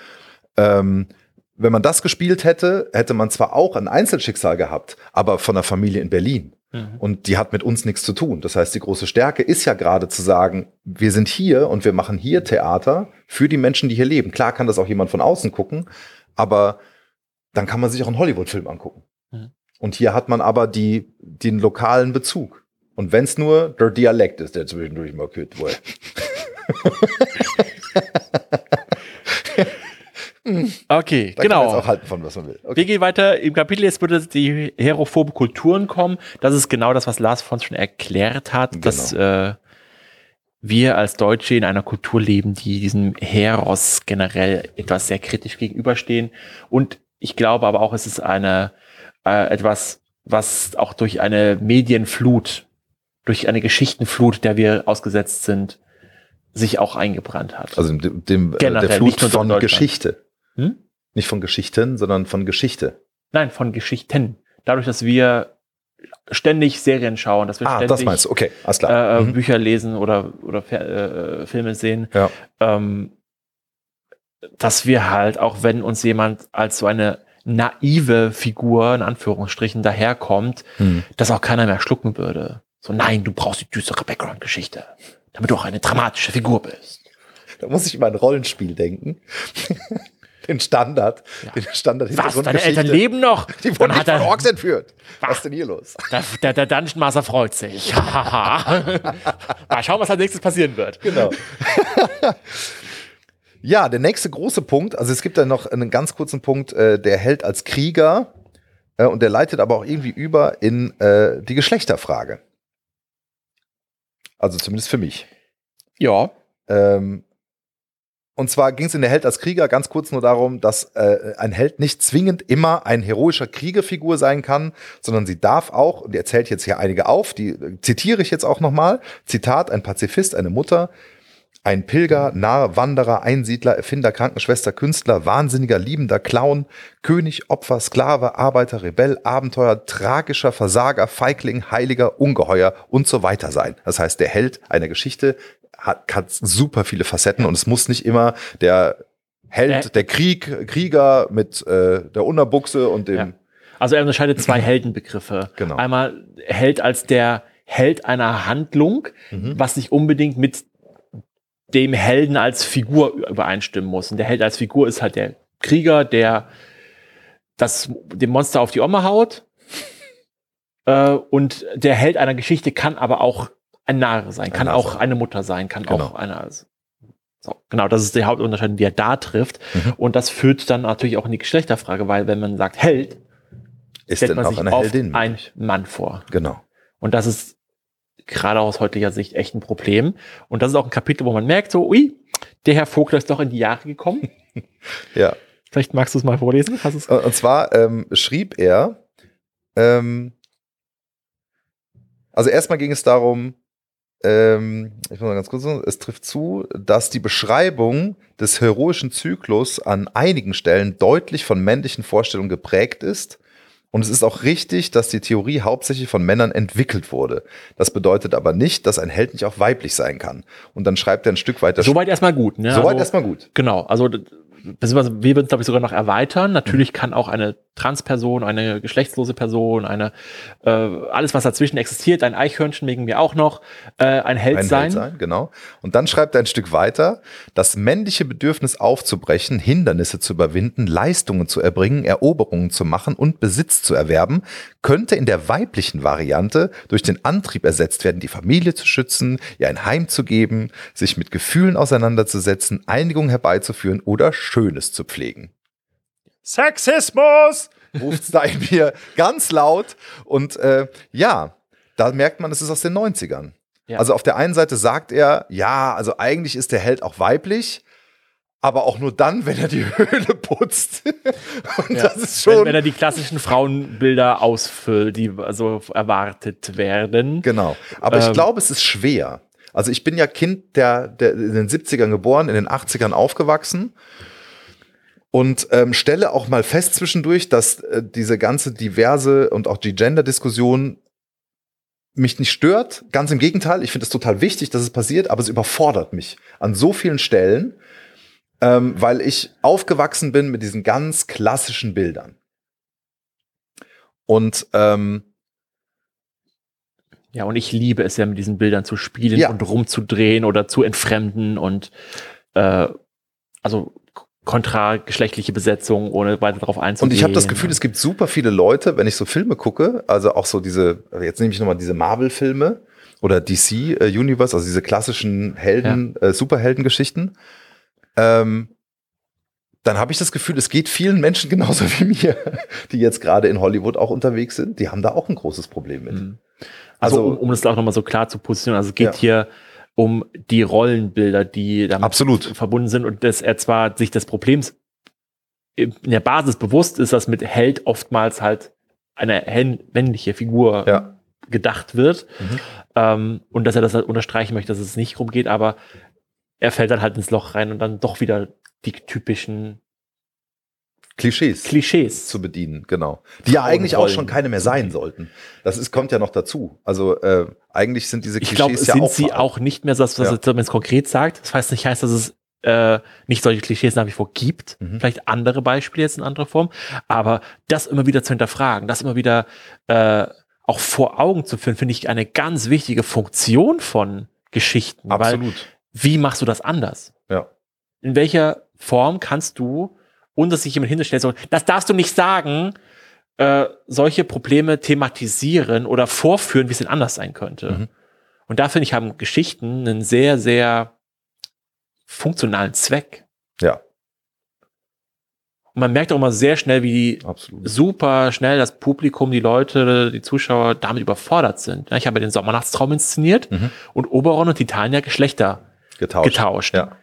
Ähm, wenn man das gespielt hätte, hätte man zwar auch ein Einzelschicksal gehabt, aber von einer Familie in Berlin. Mhm. Und die hat mit uns nichts zu tun. Das heißt, die große Stärke ist ja gerade zu sagen, wir sind hier und wir machen hier Theater für die Menschen, die hier leben. Klar kann das auch jemand von außen gucken, aber dann kann man sich auch einen Hollywood-Film angucken. Mhm. Und hier hat man aber die, den lokalen Bezug. Und wenn es nur der Dialekt ist, der zwischendurch mal kürt wurde. [LAUGHS] Okay, da genau. Kann man auch halten von, was man will. Okay. Wir gehen weiter. Im Kapitel jetzt würde die herophobe Kulturen kommen. Das ist genau das, was Lars von schon erklärt hat, genau. dass äh, wir als Deutsche in einer Kultur leben, die diesem Heros generell etwas sehr kritisch gegenüberstehen. Und ich glaube aber auch, es ist eine äh, etwas, was auch durch eine Medienflut durch eine Geschichtenflut, der wir ausgesetzt sind, sich auch eingebrannt hat. Also dem, dem äh, der Flut von Geschichte. Hm? Nicht von Geschichten, sondern von Geschichte. Nein, von Geschichten. Dadurch, dass wir ständig Serien schauen, dass wir ah, ständig das meinst du. Okay, alles klar. Äh, äh, mhm. Bücher lesen oder, oder äh, Filme sehen. Ja. Ähm, dass wir halt, auch wenn uns jemand als so eine naive Figur, in Anführungsstrichen, daherkommt, mhm. dass auch keiner mehr schlucken würde. So, nein, du brauchst die düstere Background-Geschichte, damit du auch eine dramatische Figur bist. Da muss ich immer an Rollenspiel denken. [LAUGHS] den Standard, Ja. den Standard Was, deine Eltern leben noch? Die wurden hat von Orks entführt. Was ist denn hier los? [LAUGHS] Der, der, der Dungeon Master freut sich. [LAUGHS] Mal schauen, was als nächstes passieren wird. Genau. ja, der nächste große Punkt, also es gibt da noch einen ganz kurzen Punkt, äh, der Held als Krieger äh, und der leitet aber auch irgendwie über in äh, die Geschlechterfrage. Also zumindest für mich. Ja. Ähm, und zwar ging es in der Held als Krieger ganz kurz nur darum, dass äh, ein Held nicht zwingend immer ein heroischer Kriegerfigur sein kann, sondern sie darf auch, und die erzählt jetzt hier einige auf, die äh, zitiere ich jetzt auch nochmal, Zitat, ein Pazifist, eine Mutter, ein Pilger, Narr, Wanderer, Einsiedler, Erfinder, Krankenschwester, Künstler, Wahnsinniger, liebender Clown, König, Opfer, Sklave, Arbeiter, Rebell, Abenteuer, tragischer Versager, Feigling, Heiliger, Ungeheuer und so weiter sein. Das heißt, der Held einer Geschichte hat, hat super viele Facetten und es muss nicht immer der Held, Der- der Krieg, Krieger mit äh, der Unterbuchse und dem Ja. Also er unterscheidet zwei Heldenbegriffe. Genau. Einmal Held als der Held einer Handlung, Mhm. was nicht unbedingt mit dem Helden als Figur übereinstimmen muss. Und der Held als Figur ist halt der Krieger, der das, dem Monster auf die Oma haut. äh, und der Held einer Geschichte kann aber auch ein Narr sein, kann Narr auch eine Mutter sein, kann Genau. auch eine. So, genau, das ist der Hauptunterschied, wie er da trifft. Mhm. Und das führt dann natürlich auch in die Geschlechterfrage, weil wenn man sagt Held, ist stellt denn man auch sich eine oft Heldin. ein Mann vor. Genau. Und das ist gerade aus heutiger Sicht echt ein Problem. Und das ist auch ein Kapitel, wo man merkt, so, ui, der Herr Vogler ist doch in die Jahre gekommen. [LAUGHS] Ja. Vielleicht magst du es mal vorlesen. Und zwar ähm, schrieb er, ähm, also erstmal ging es darum, ähm, ich muss mal ganz kurz sagen, es trifft zu, dass die Beschreibung des heroischen Zyklus an einigen Stellen deutlich von männlichen Vorstellungen geprägt ist. Und es ist auch richtig, dass die Theorie hauptsächlich von Männern entwickelt wurde. Das bedeutet aber nicht, dass ein Held nicht auch weiblich sein kann. Und dann schreibt er ein Stück weiter. Soweit erstmal gut. Ne? Soweit also, erstmal gut. Genau, also wir würden es, glaube ich, sogar noch erweitern. Mhm. Natürlich kann auch eine Transperson, eine geschlechtslose Person, eine äh, alles, was dazwischen existiert, ein Eichhörnchen wegen mir auch noch, äh, ein Held ein sein. Held sein, genau. Und dann schreibt er ein Stück weiter, das männliche Bedürfnis aufzubrechen, Hindernisse zu überwinden, Leistungen zu erbringen, Eroberungen zu machen und Besitz zu erwerben, könnte in der weiblichen Variante durch den Antrieb ersetzt werden, die Familie zu schützen, ihr ein Heim zu geben, sich mit Gefühlen auseinanderzusetzen, Einigung herbeizuführen oder Schönes zu pflegen. Sexismus! ruft da in mir ganz laut. Und äh, ja, da merkt man, es ist aus den 90ern. Ja. Also auf der einen Seite sagt er, ja, also eigentlich ist der Held auch weiblich, aber auch nur dann, wenn er die [LAUGHS] Höhle putzt. Und Ja. das ist wenn, schon. wenn er die klassischen Frauenbilder ausfüllt, die also erwartet werden. Genau. Aber ich Ähm. glaube, es ist schwer. Also ich bin ja Kind der, der in den 70ern geboren, in den 80ern aufgewachsen. Und ähm, stelle auch mal fest zwischendurch, dass äh, diese ganze diverse und auch die Gender-Diskussion mich nicht stört. Ganz im Gegenteil, ich finde es total wichtig, dass es passiert, aber es überfordert mich an so vielen Stellen, ähm, weil ich aufgewachsen bin mit diesen ganz klassischen Bildern. Und ähm, ja, und ich liebe es ja, mit diesen Bildern zu spielen Ja. und rumzudrehen oder zu entfremden und äh, also kontrageschlechtliche Besetzung, ohne weiter darauf einzugehen. Und ich habe das Gefühl, es gibt super viele Leute, wenn ich so Filme gucke, also auch so diese, jetzt nehme ich nochmal diese Marvel-Filme oder DC äh, Universe, also diese klassischen Helden, äh, Superheldengeschichten, ähm, dann habe ich das Gefühl, es geht vielen Menschen genauso [LAUGHS] wie mir, die jetzt gerade in Hollywood auch unterwegs sind, die haben da auch ein großes Problem mit. Mhm. Also, Also- um, um das auch nochmal so klar zu positionieren, also es geht Ja. hier um die Rollenbilder, die damit Absolut. verbunden sind und dass er zwar sich des Problems in der Basis bewusst ist, dass mit Held oftmals halt eine männliche Figur Ja. gedacht wird Mhm. ähm, und dass er das halt unterstreichen möchte, dass es nicht rumgeht, aber er fällt dann halt ins Loch rein und dann doch wieder die typischen Klischees. Klischees. zu bedienen, genau. Die ja eigentlich auch schon keine mehr sein sollten. Das ist, kommt ja noch dazu. Also äh, eigentlich sind diese ich Klischees glaube, ja sind auch sie auch nicht mehr so, was Ja. er zumindest konkret sagt. Das heißt nicht, heißt, dass es äh, nicht solche Klischees nach wie vor gibt. Mhm. Vielleicht andere Beispiele jetzt in anderer Form. Aber das immer wieder zu hinterfragen, das immer wieder äh, auch vor Augen zu führen, finde ich eine ganz wichtige Funktion von Geschichten. Weil Absolut. wie machst du das anders? Ja. In welcher Form kannst du, ohne dass sich jemand hinstellt, so, das darfst du nicht sagen, äh, solche Probleme thematisieren oder vorführen, wie es denn anders sein könnte? Mhm. Und da finde ich, haben Geschichten einen sehr, sehr funktionalen Zweck. Ja, Und man merkt auch immer sehr schnell, wie absolut. super schnell das Publikum, die Leute, die Zuschauer damit überfordert sind. Ich habe den Sommernachtstraum inszeniert Mhm. und Oberon und Titania Geschlechter Getauscht. getauscht. Ja.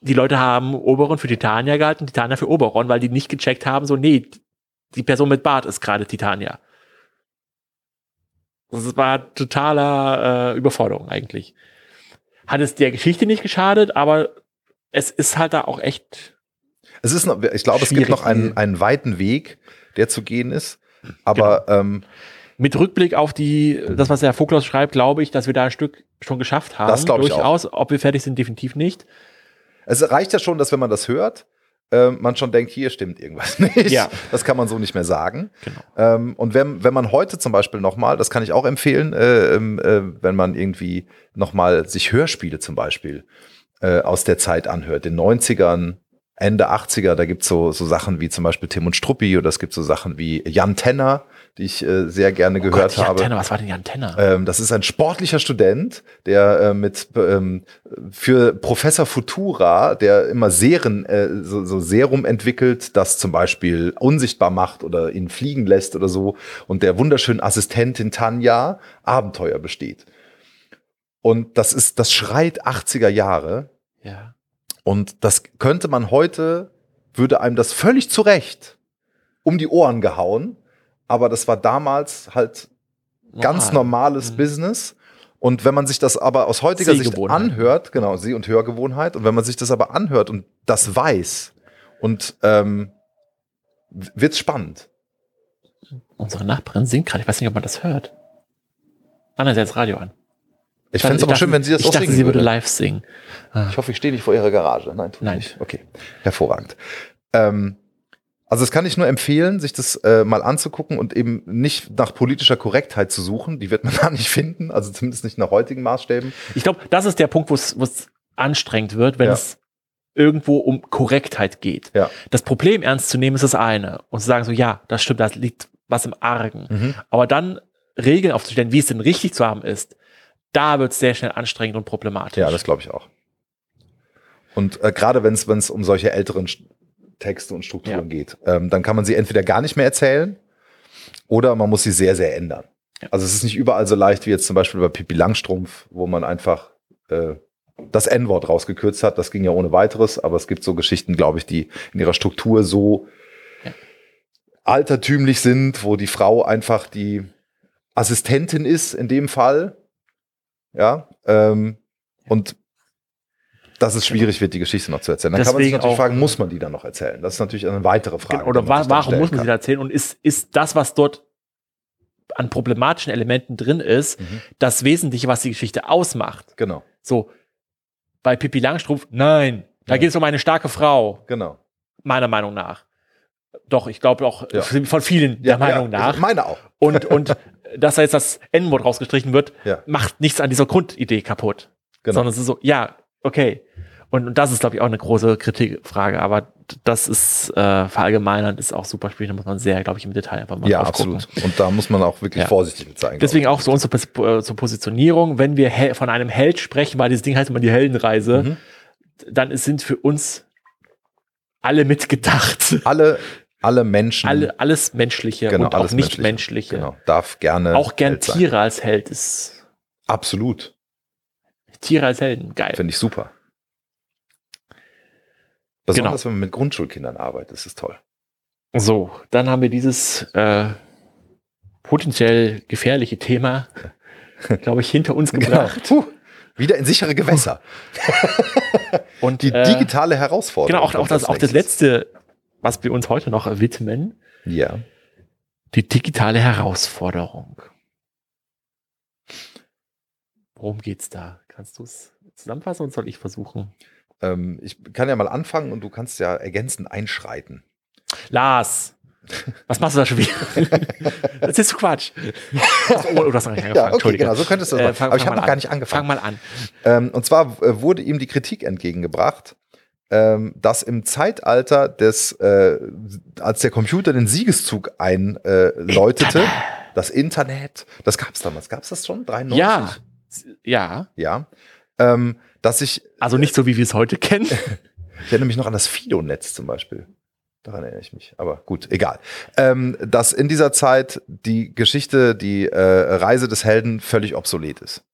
Die Leute haben Oberon für Titania gehalten, Titania für Oberon, weil die nicht gecheckt haben, so, nee, die Person mit Bart ist gerade Titania. Das war totaler äh, Überforderung eigentlich. Hat es der Geschichte nicht geschadet, aber es ist halt da auch echt. Es ist noch, ich glaube, es gibt noch einen, die- einen weiten Weg, der zu gehen ist. Aber Genau. ähm, Mit Rückblick auf die, das, was der Voglaus schreibt, glaube ich, dass wir da ein Stück schon geschafft haben. Das glaube ich Durchaus. Ob wir fertig sind, definitiv nicht. Es reicht ja schon, dass wenn man das hört, ähm, man schon denkt, hier stimmt irgendwas [LAUGHS] nicht. Ja. Das kann man so nicht mehr sagen. Genau. Ähm, und wenn, wenn man heute zum Beispiel nochmal, das kann ich auch empfehlen, äh, ähm, äh, wenn man irgendwie nochmal sich Hörspiele zum Beispiel äh, aus der Zeit anhört, den 90ern, Ende 80er, da gibt's so, so Sachen wie zum Beispiel Tim und Struppi oder es gibt so Sachen wie Jan Tenner, die ich äh, sehr gerne gehört Oh Gott, habe. Jan Tenner, was war denn Jan Tenner? Ähm, das ist ein sportlicher Student, der äh, mit ähm, für Professor Futura, der immer Serien, äh, so, so Serum entwickelt, das zum Beispiel unsichtbar macht oder ihn fliegen lässt oder so, und der wunderschönen Assistentin Tanja Abenteuer besteht. Und das ist, das schreit 80er Jahre. ja. Und das könnte man heute, würde einem das völlig zurecht um die Ohren gehauen. Aber das war damals halt ganz normales Mhm. Business. Und wenn man sich das aber aus heutiger Sicht anhört, genau, Seh- und Hörgewohnheit, und wenn man sich das aber anhört und das weiß, und ähm, wird's spannend. Unsere Nachbarin singt gerade. Ich weiß nicht, ob man das hört. Ah, sie hat das Radio an. Ich fände es aber schön, wenn sie das ich auch dachte, singen sie würde würde. live singen. Ah. Ich hoffe, ich stehe nicht vor ihrer Garage. Nein, tut Nein. nicht. Okay, hervorragend. Ähm, also das kann ich nur empfehlen, sich das äh, mal anzugucken und eben nicht nach politischer Korrektheit zu suchen. Die wird man [LAUGHS] da nicht finden, also zumindest nicht nach heutigen Maßstäben. Ich glaube, das ist der Punkt, wo es anstrengend wird, wenn Ja. es irgendwo um Korrektheit geht. Ja. Das Problem ernst zu nehmen ist das eine und zu sagen so, ja, das stimmt, da liegt was im Argen. Mhm. Aber dann Regeln aufzustellen, wie es denn richtig zu haben ist, da wird es sehr schnell anstrengend und problematisch. Ja, das glaube ich auch. Und äh, gerade wenn es um solche älteren Texte und Strukturen Ja. geht, ähm, dann kann man sie entweder gar nicht mehr erzählen oder man muss sie sehr, sehr ändern. Ja. Also es ist nicht überall so leicht wie jetzt zum Beispiel bei Pippi Langstrumpf, wo man einfach äh, das N-Wort rausgekürzt hat. Das ging ja ohne weiteres, aber es gibt so Geschichten, glaube ich, die in ihrer Struktur so Ja. altertümlich sind, wo die Frau einfach die Assistentin ist in dem Fall. Ja. Ähm, und dass es schwierig wird, die Geschichte noch zu erzählen. Dann kann man sich Deswegen natürlich auch- fragen, muss man die dann noch erzählen? Das ist natürlich eine weitere Frage. Oder die man wa warum muss man sie da erzählen? Und ist, ist das, was dort an problematischen Elementen drin ist, Mhm. das Wesentliche, was die Geschichte ausmacht? Genau, So, bei Pippi Langstrumpf, nein, da Ja. geht es um eine starke Frau, genau. meiner Meinung nach. Doch, ich glaube auch Ja. von vielen der Meinung ja, nach. Meine auch. Und, und [LAUGHS] dass da jetzt das N-Wort rausgestrichen wird, Ja. macht nichts an dieser Grundidee kaputt. Genau. Sondern es ist so, ja, okay. Und, und das ist, glaube ich, auch eine große Kritikfrage. Aber das ist äh, verallgemeinert, ist auch super schwierig. Da muss man sehr, glaube ich, im Detail einfach mal Ja, drauf gucken. absolut. Und da muss man auch wirklich Ja. vorsichtig mit sein. Deswegen auch so unsere äh, zur Positionierung, wenn wir von einem Held sprechen, weil dieses Ding heißt immer die Heldenreise, Mhm. dann ist- sind für uns alle mitgedacht. alle, alle Menschen, Alle, alles Menschliche Genau, und auch alles nicht Menschliche. menschliche. genau, darf gerne Auch gern. Tiere als Held ist Absolut, Tiere als Helden, geil. finde ich super. Besonders wenn man mit Grundschulkindern arbeitet, das ist toll. So, dann haben wir dieses äh, potenziell gefährliche Thema, [LAUGHS] glaube ich, hinter uns gebracht. Puh, wieder in sichere Gewässer. [LAUGHS] Und Die äh, digitale Herausforderung. genau auch, auch, das, auch das letzte, was wir uns heute noch widmen, Ja. die digitale Herausforderung. Worum geht's da? Kannst du es zusammenfassen und soll ich versuchen? Ähm, ich kann ja mal anfangen und du kannst ja ergänzend einschreiten. Lars, was machst du da schon wieder? [LAUGHS] das ist Quatsch. [LAUGHS] Oh, du hast noch nicht angefangen. Ja, okay, genau, so könntest du das Äh, fang- Aber ich fang habe noch gar nicht Fang angefangen. mal an. Ähm, und zwar äh, wurde ihm die Kritik entgegengebracht, ähm, dass im Zeitalter des, äh, als der Computer den Siegeszug einläutete, das Internet, das gab es damals, gab es das schon? 93? Ja, ja. Ja. Ähm, dass ich, Also nicht so, wie wir es heute kennen. [LAUGHS] ich erinnere mich noch an das Fido-Netz zum Beispiel. Daran erinnere ich mich. Aber gut, egal. Ähm, dass in dieser Zeit die Geschichte, die äh, Reise des Helden völlig obsolet ist.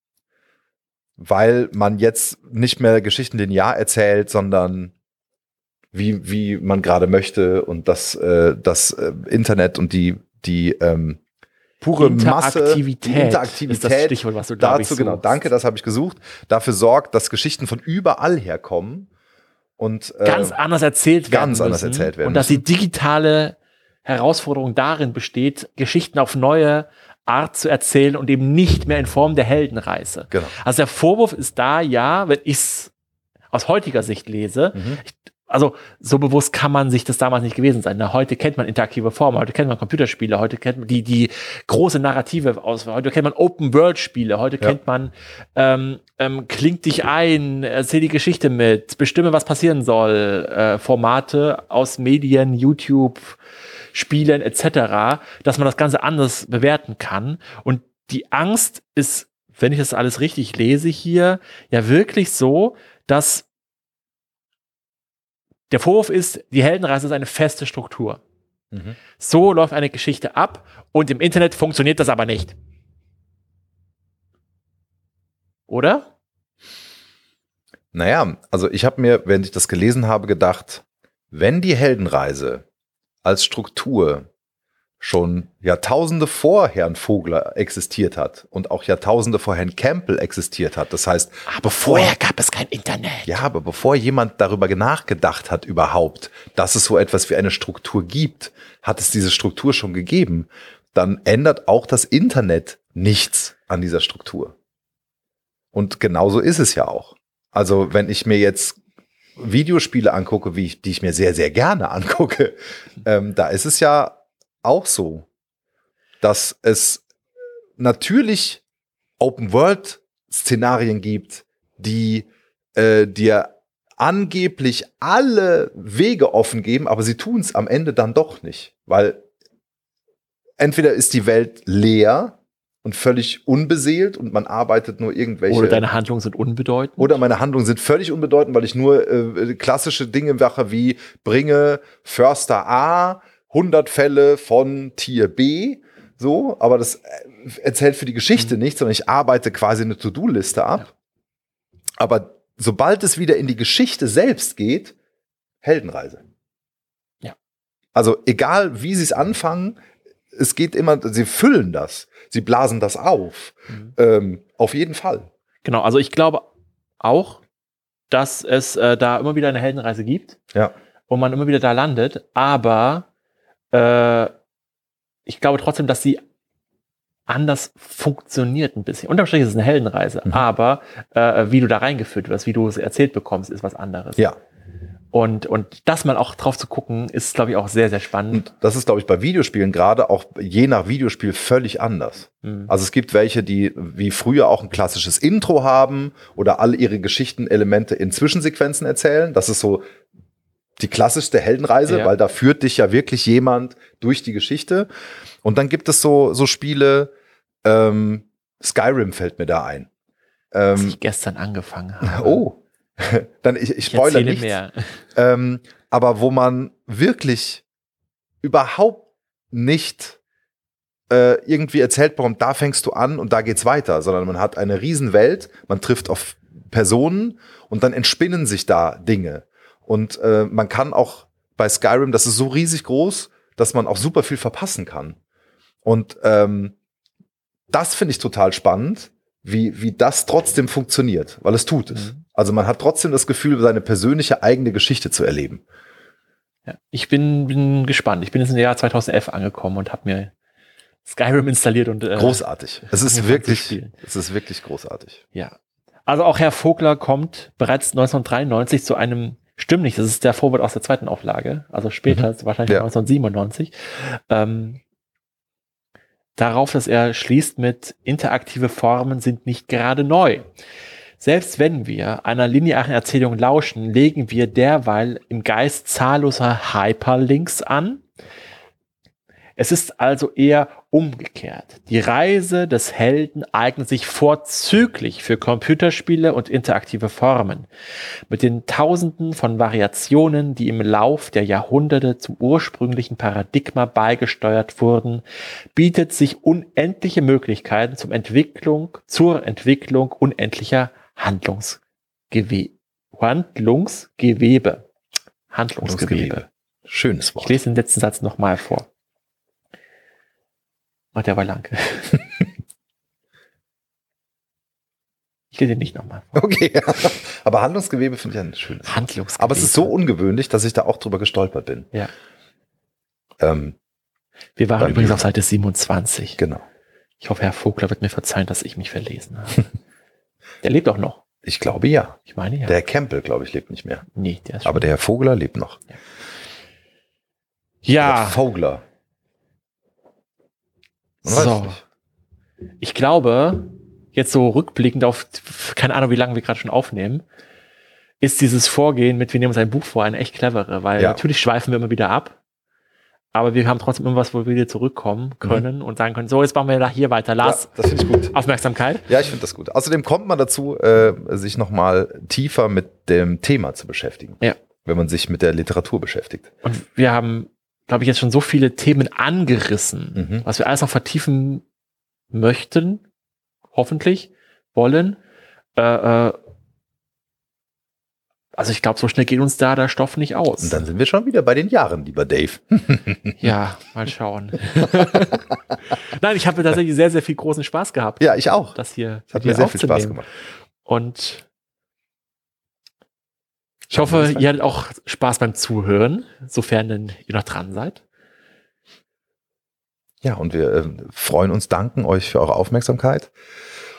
Weil man jetzt nicht mehr Geschichten linear erzählt, sondern wie, wie man gerade möchte und das, äh, das äh, Internet und die, die ähm, pure Masse, die ist das Interaktivität Stichwort, was du dazu, ich, genau, danke, das habe ich gesucht, dafür sorgt, dass Geschichten von überall herkommen und äh, Ganz anders erzählt werden ganz anders müssen. erzählt werden Und dass die digitale Herausforderung darin besteht, Geschichten auf neue Art zu erzählen und eben nicht mehr in Form der Heldenreise. Genau. Also der Vorwurf ist da, ja, wenn ich es aus heutiger Sicht lese, Mhm. ich, also so bewusst kann man sich das damals nicht gewesen sein. Na, heute kennt man interaktive Formen, heute kennt man Computerspiele, heute kennt man die, die große Narrative aus, heute kennt man Open-World-Spiele, heute Ja. kennt man ähm, ähm, klingt dich ein, erzähl die Geschichte mit, bestimme, was passieren soll, äh, Formate aus Medien, YouTube, Spielen etc., dass man das Ganze anders bewerten kann. Und die Angst ist, wenn ich das alles richtig lese hier, ja wirklich so, dass der Vorwurf ist, die Heldenreise ist eine feste Struktur. Mhm. So läuft eine Geschichte ab und im Internet funktioniert das aber nicht. Oder? Naja, also ich habe mir, während ich das gelesen habe, gedacht, wenn die Heldenreise als Struktur schon Jahrtausende vor Herrn Vogler existiert hat und auch Jahrtausende vor Herrn Campbell existiert hat, das heißt, Aber vorher gab es kein Internet. ja, aber bevor jemand darüber nachgedacht hat überhaupt, dass es so etwas wie eine Struktur gibt, hat es diese Struktur schon gegeben, dann ändert auch das Internet nichts an dieser Struktur. Und genauso ist es ja auch. Also wenn ich mir jetzt Videospiele angucke, wie ich, die ich mir sehr, sehr gerne angucke, [LAUGHS] ähm, da ist es ja auch so, dass es natürlich Open-World-Szenarien gibt, die äh, dir angeblich alle Wege offen geben, aber sie tun es am Ende dann doch nicht, weil entweder ist die Welt leer und völlig unbeseelt und man arbeitet nur irgendwelche Oder deine Handlungen sind unbedeutend. oder meine Handlungen sind völlig unbedeutend, weil ich nur äh, klassische Dinge mache wie bringe Förster A 100 Fälle von Tier B, so, aber das äh, erzählt für die Geschichte nichts, sondern ich arbeite quasi eine To-Do-Liste ab. Aber sobald es wieder in die Geschichte selbst geht, Heldenreise. Ja. Also egal, wie sie es anfangen, es geht immer, sie füllen das, sie blasen das auf. Mhm. Ähm, auf jeden Fall. Genau, also ich glaube auch, dass es äh, da immer wieder eine Heldenreise gibt Ja. und man immer wieder da landet, aber äh, ich glaube trotzdem, dass sie anders funktioniert ein bisschen. Unterm Strich ist es eine Heldenreise, Mhm. aber äh, wie du da reingeführt wirst, wie du es erzählt bekommst, ist was anderes. Ja. Und, und das mal auch drauf zu gucken, ist, glaube ich, auch sehr, sehr spannend. Und das ist, glaube ich, bei Videospielen gerade auch je nach Videospiel völlig anders. Mhm. Also es gibt welche, die wie früher auch ein klassisches Intro haben oder alle ihre Geschichtenelemente in Zwischensequenzen erzählen. Das ist so die klassischste Heldenreise, Ja. weil da führt dich ja wirklich jemand durch die Geschichte. Und dann gibt es so, so Spiele, ähm, Skyrim fällt mir da ein. Was Ähm, ich gestern angefangen habe. [LAUGHS] oh, [LAUGHS] dann ich, ich ich spoilere erzähle nichts. mehr. Ähm, aber wo man wirklich überhaupt nicht äh, irgendwie erzählt bekommt, da fängst du an und da geht's weiter, sondern man hat eine Riesenwelt, man trifft auf Personen und dann entspinnen sich da Dinge. Und äh, man kann auch bei Skyrim, das ist so riesig groß, dass man auch super viel verpassen kann. Und ähm, das finde ich total spannend, wie, wie das trotzdem funktioniert, weil es tut es. Mhm. Also man hat trotzdem das Gefühl, seine persönliche eigene Geschichte zu erleben. Ja. Ich bin, bin gespannt. Ich bin jetzt im Jahr 2011 angekommen und habe mir Skyrim installiert und äh, Großartig. Es ist wirklich, es ist wirklich großartig. Ja. Also auch Herr Vogler kommt bereits 1993 zu einem, stimmt nicht, das ist der Vorwort aus der zweiten Auflage, also später, wahrscheinlich Ja. 1997, ähm, darauf, dass er schließt mit interaktive Formen sind nicht gerade neu. Selbst wenn wir einer linearen Erzählung lauschen, legen wir derweil im Geist zahlloser Hyperlinks an. Es ist also eher umgekehrt. Die Reise des Helden eignet sich vorzüglich für Computerspiele und interaktive Formen. Mit den Tausenden von Variationen, die im Lauf der Jahrhunderte zum ursprünglichen Paradigma beigesteuert wurden, bietet sich unendliche Möglichkeiten zum Entwicklung, zur Entwicklung unendlicher Handlungsgewe Handlungsgewebe. Handlungsgewebe. Schönes Ich Wort. lese den letzten Satz nochmal vor. Oh, der war lang. [LAUGHS] ich lese ihn nicht nochmal. Okay. [LAUGHS] Aber Handlungsgewebe finde ich ein schönes. Handlungsgewebe. Aber es ist so ungewöhnlich, dass ich da auch drüber gestolpert bin. Ja. Ähm, Wir waren übrigens auf Seite 27. genau. Ich hoffe, Herr Vogler wird mir verzeihen, dass ich mich verlesen habe. [LAUGHS] der lebt auch noch. Ich glaube ja. Ich meine ja. Der Herr Campbell, glaube ich, lebt nicht mehr. nee, der ist Aber der Herr Vogler lebt noch. Oder Ja, Vogler. Man so. Ich glaube, jetzt so rückblickend auf, keine Ahnung, wie lange wir gerade schon aufnehmen, ist dieses Vorgehen mit, wir nehmen uns ein Buch vor, eine echt clevere, weil Ja. natürlich schweifen wir immer wieder ab, aber wir haben trotzdem irgendwas, wo wir wieder zurückkommen können und sagen können, so, jetzt machen wir da hier weiter. Lars, Ja, das finde ich gut. Aufmerksamkeit. Ja, ich finde das gut. Außerdem kommt man dazu, äh, sich nochmal tiefer mit dem Thema zu beschäftigen. Ja. Wenn man sich mit der Literatur beschäftigt. Und wir haben, glaube ich, jetzt schon so viele Themen angerissen, Mhm. was wir alles noch vertiefen möchten, hoffentlich, wollen. Äh, äh, also ich glaube, so schnell geht uns da der Stoff nicht aus. Und dann sind wir schon wieder bei den Jahren, lieber Dave. [LAUGHS] Ja, mal schauen. [LAUGHS] Nein, ich habe tatsächlich sehr, sehr viel großen Spaß gehabt, Ja, ich auch. das hier Das hat mir sehr viel Spaß gemacht. Und ich hoffe, ihr hattet auch Spaß beim Zuhören, sofern denn ihr noch dran seid. Ja, und wir äh, freuen uns, danken euch für eure Aufmerksamkeit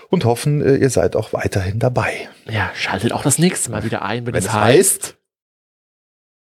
und hoffen, äh, ihr seid auch weiterhin dabei. Ja, schaltet auch das nächste Mal wieder ein, wenn, Wenn es heißt,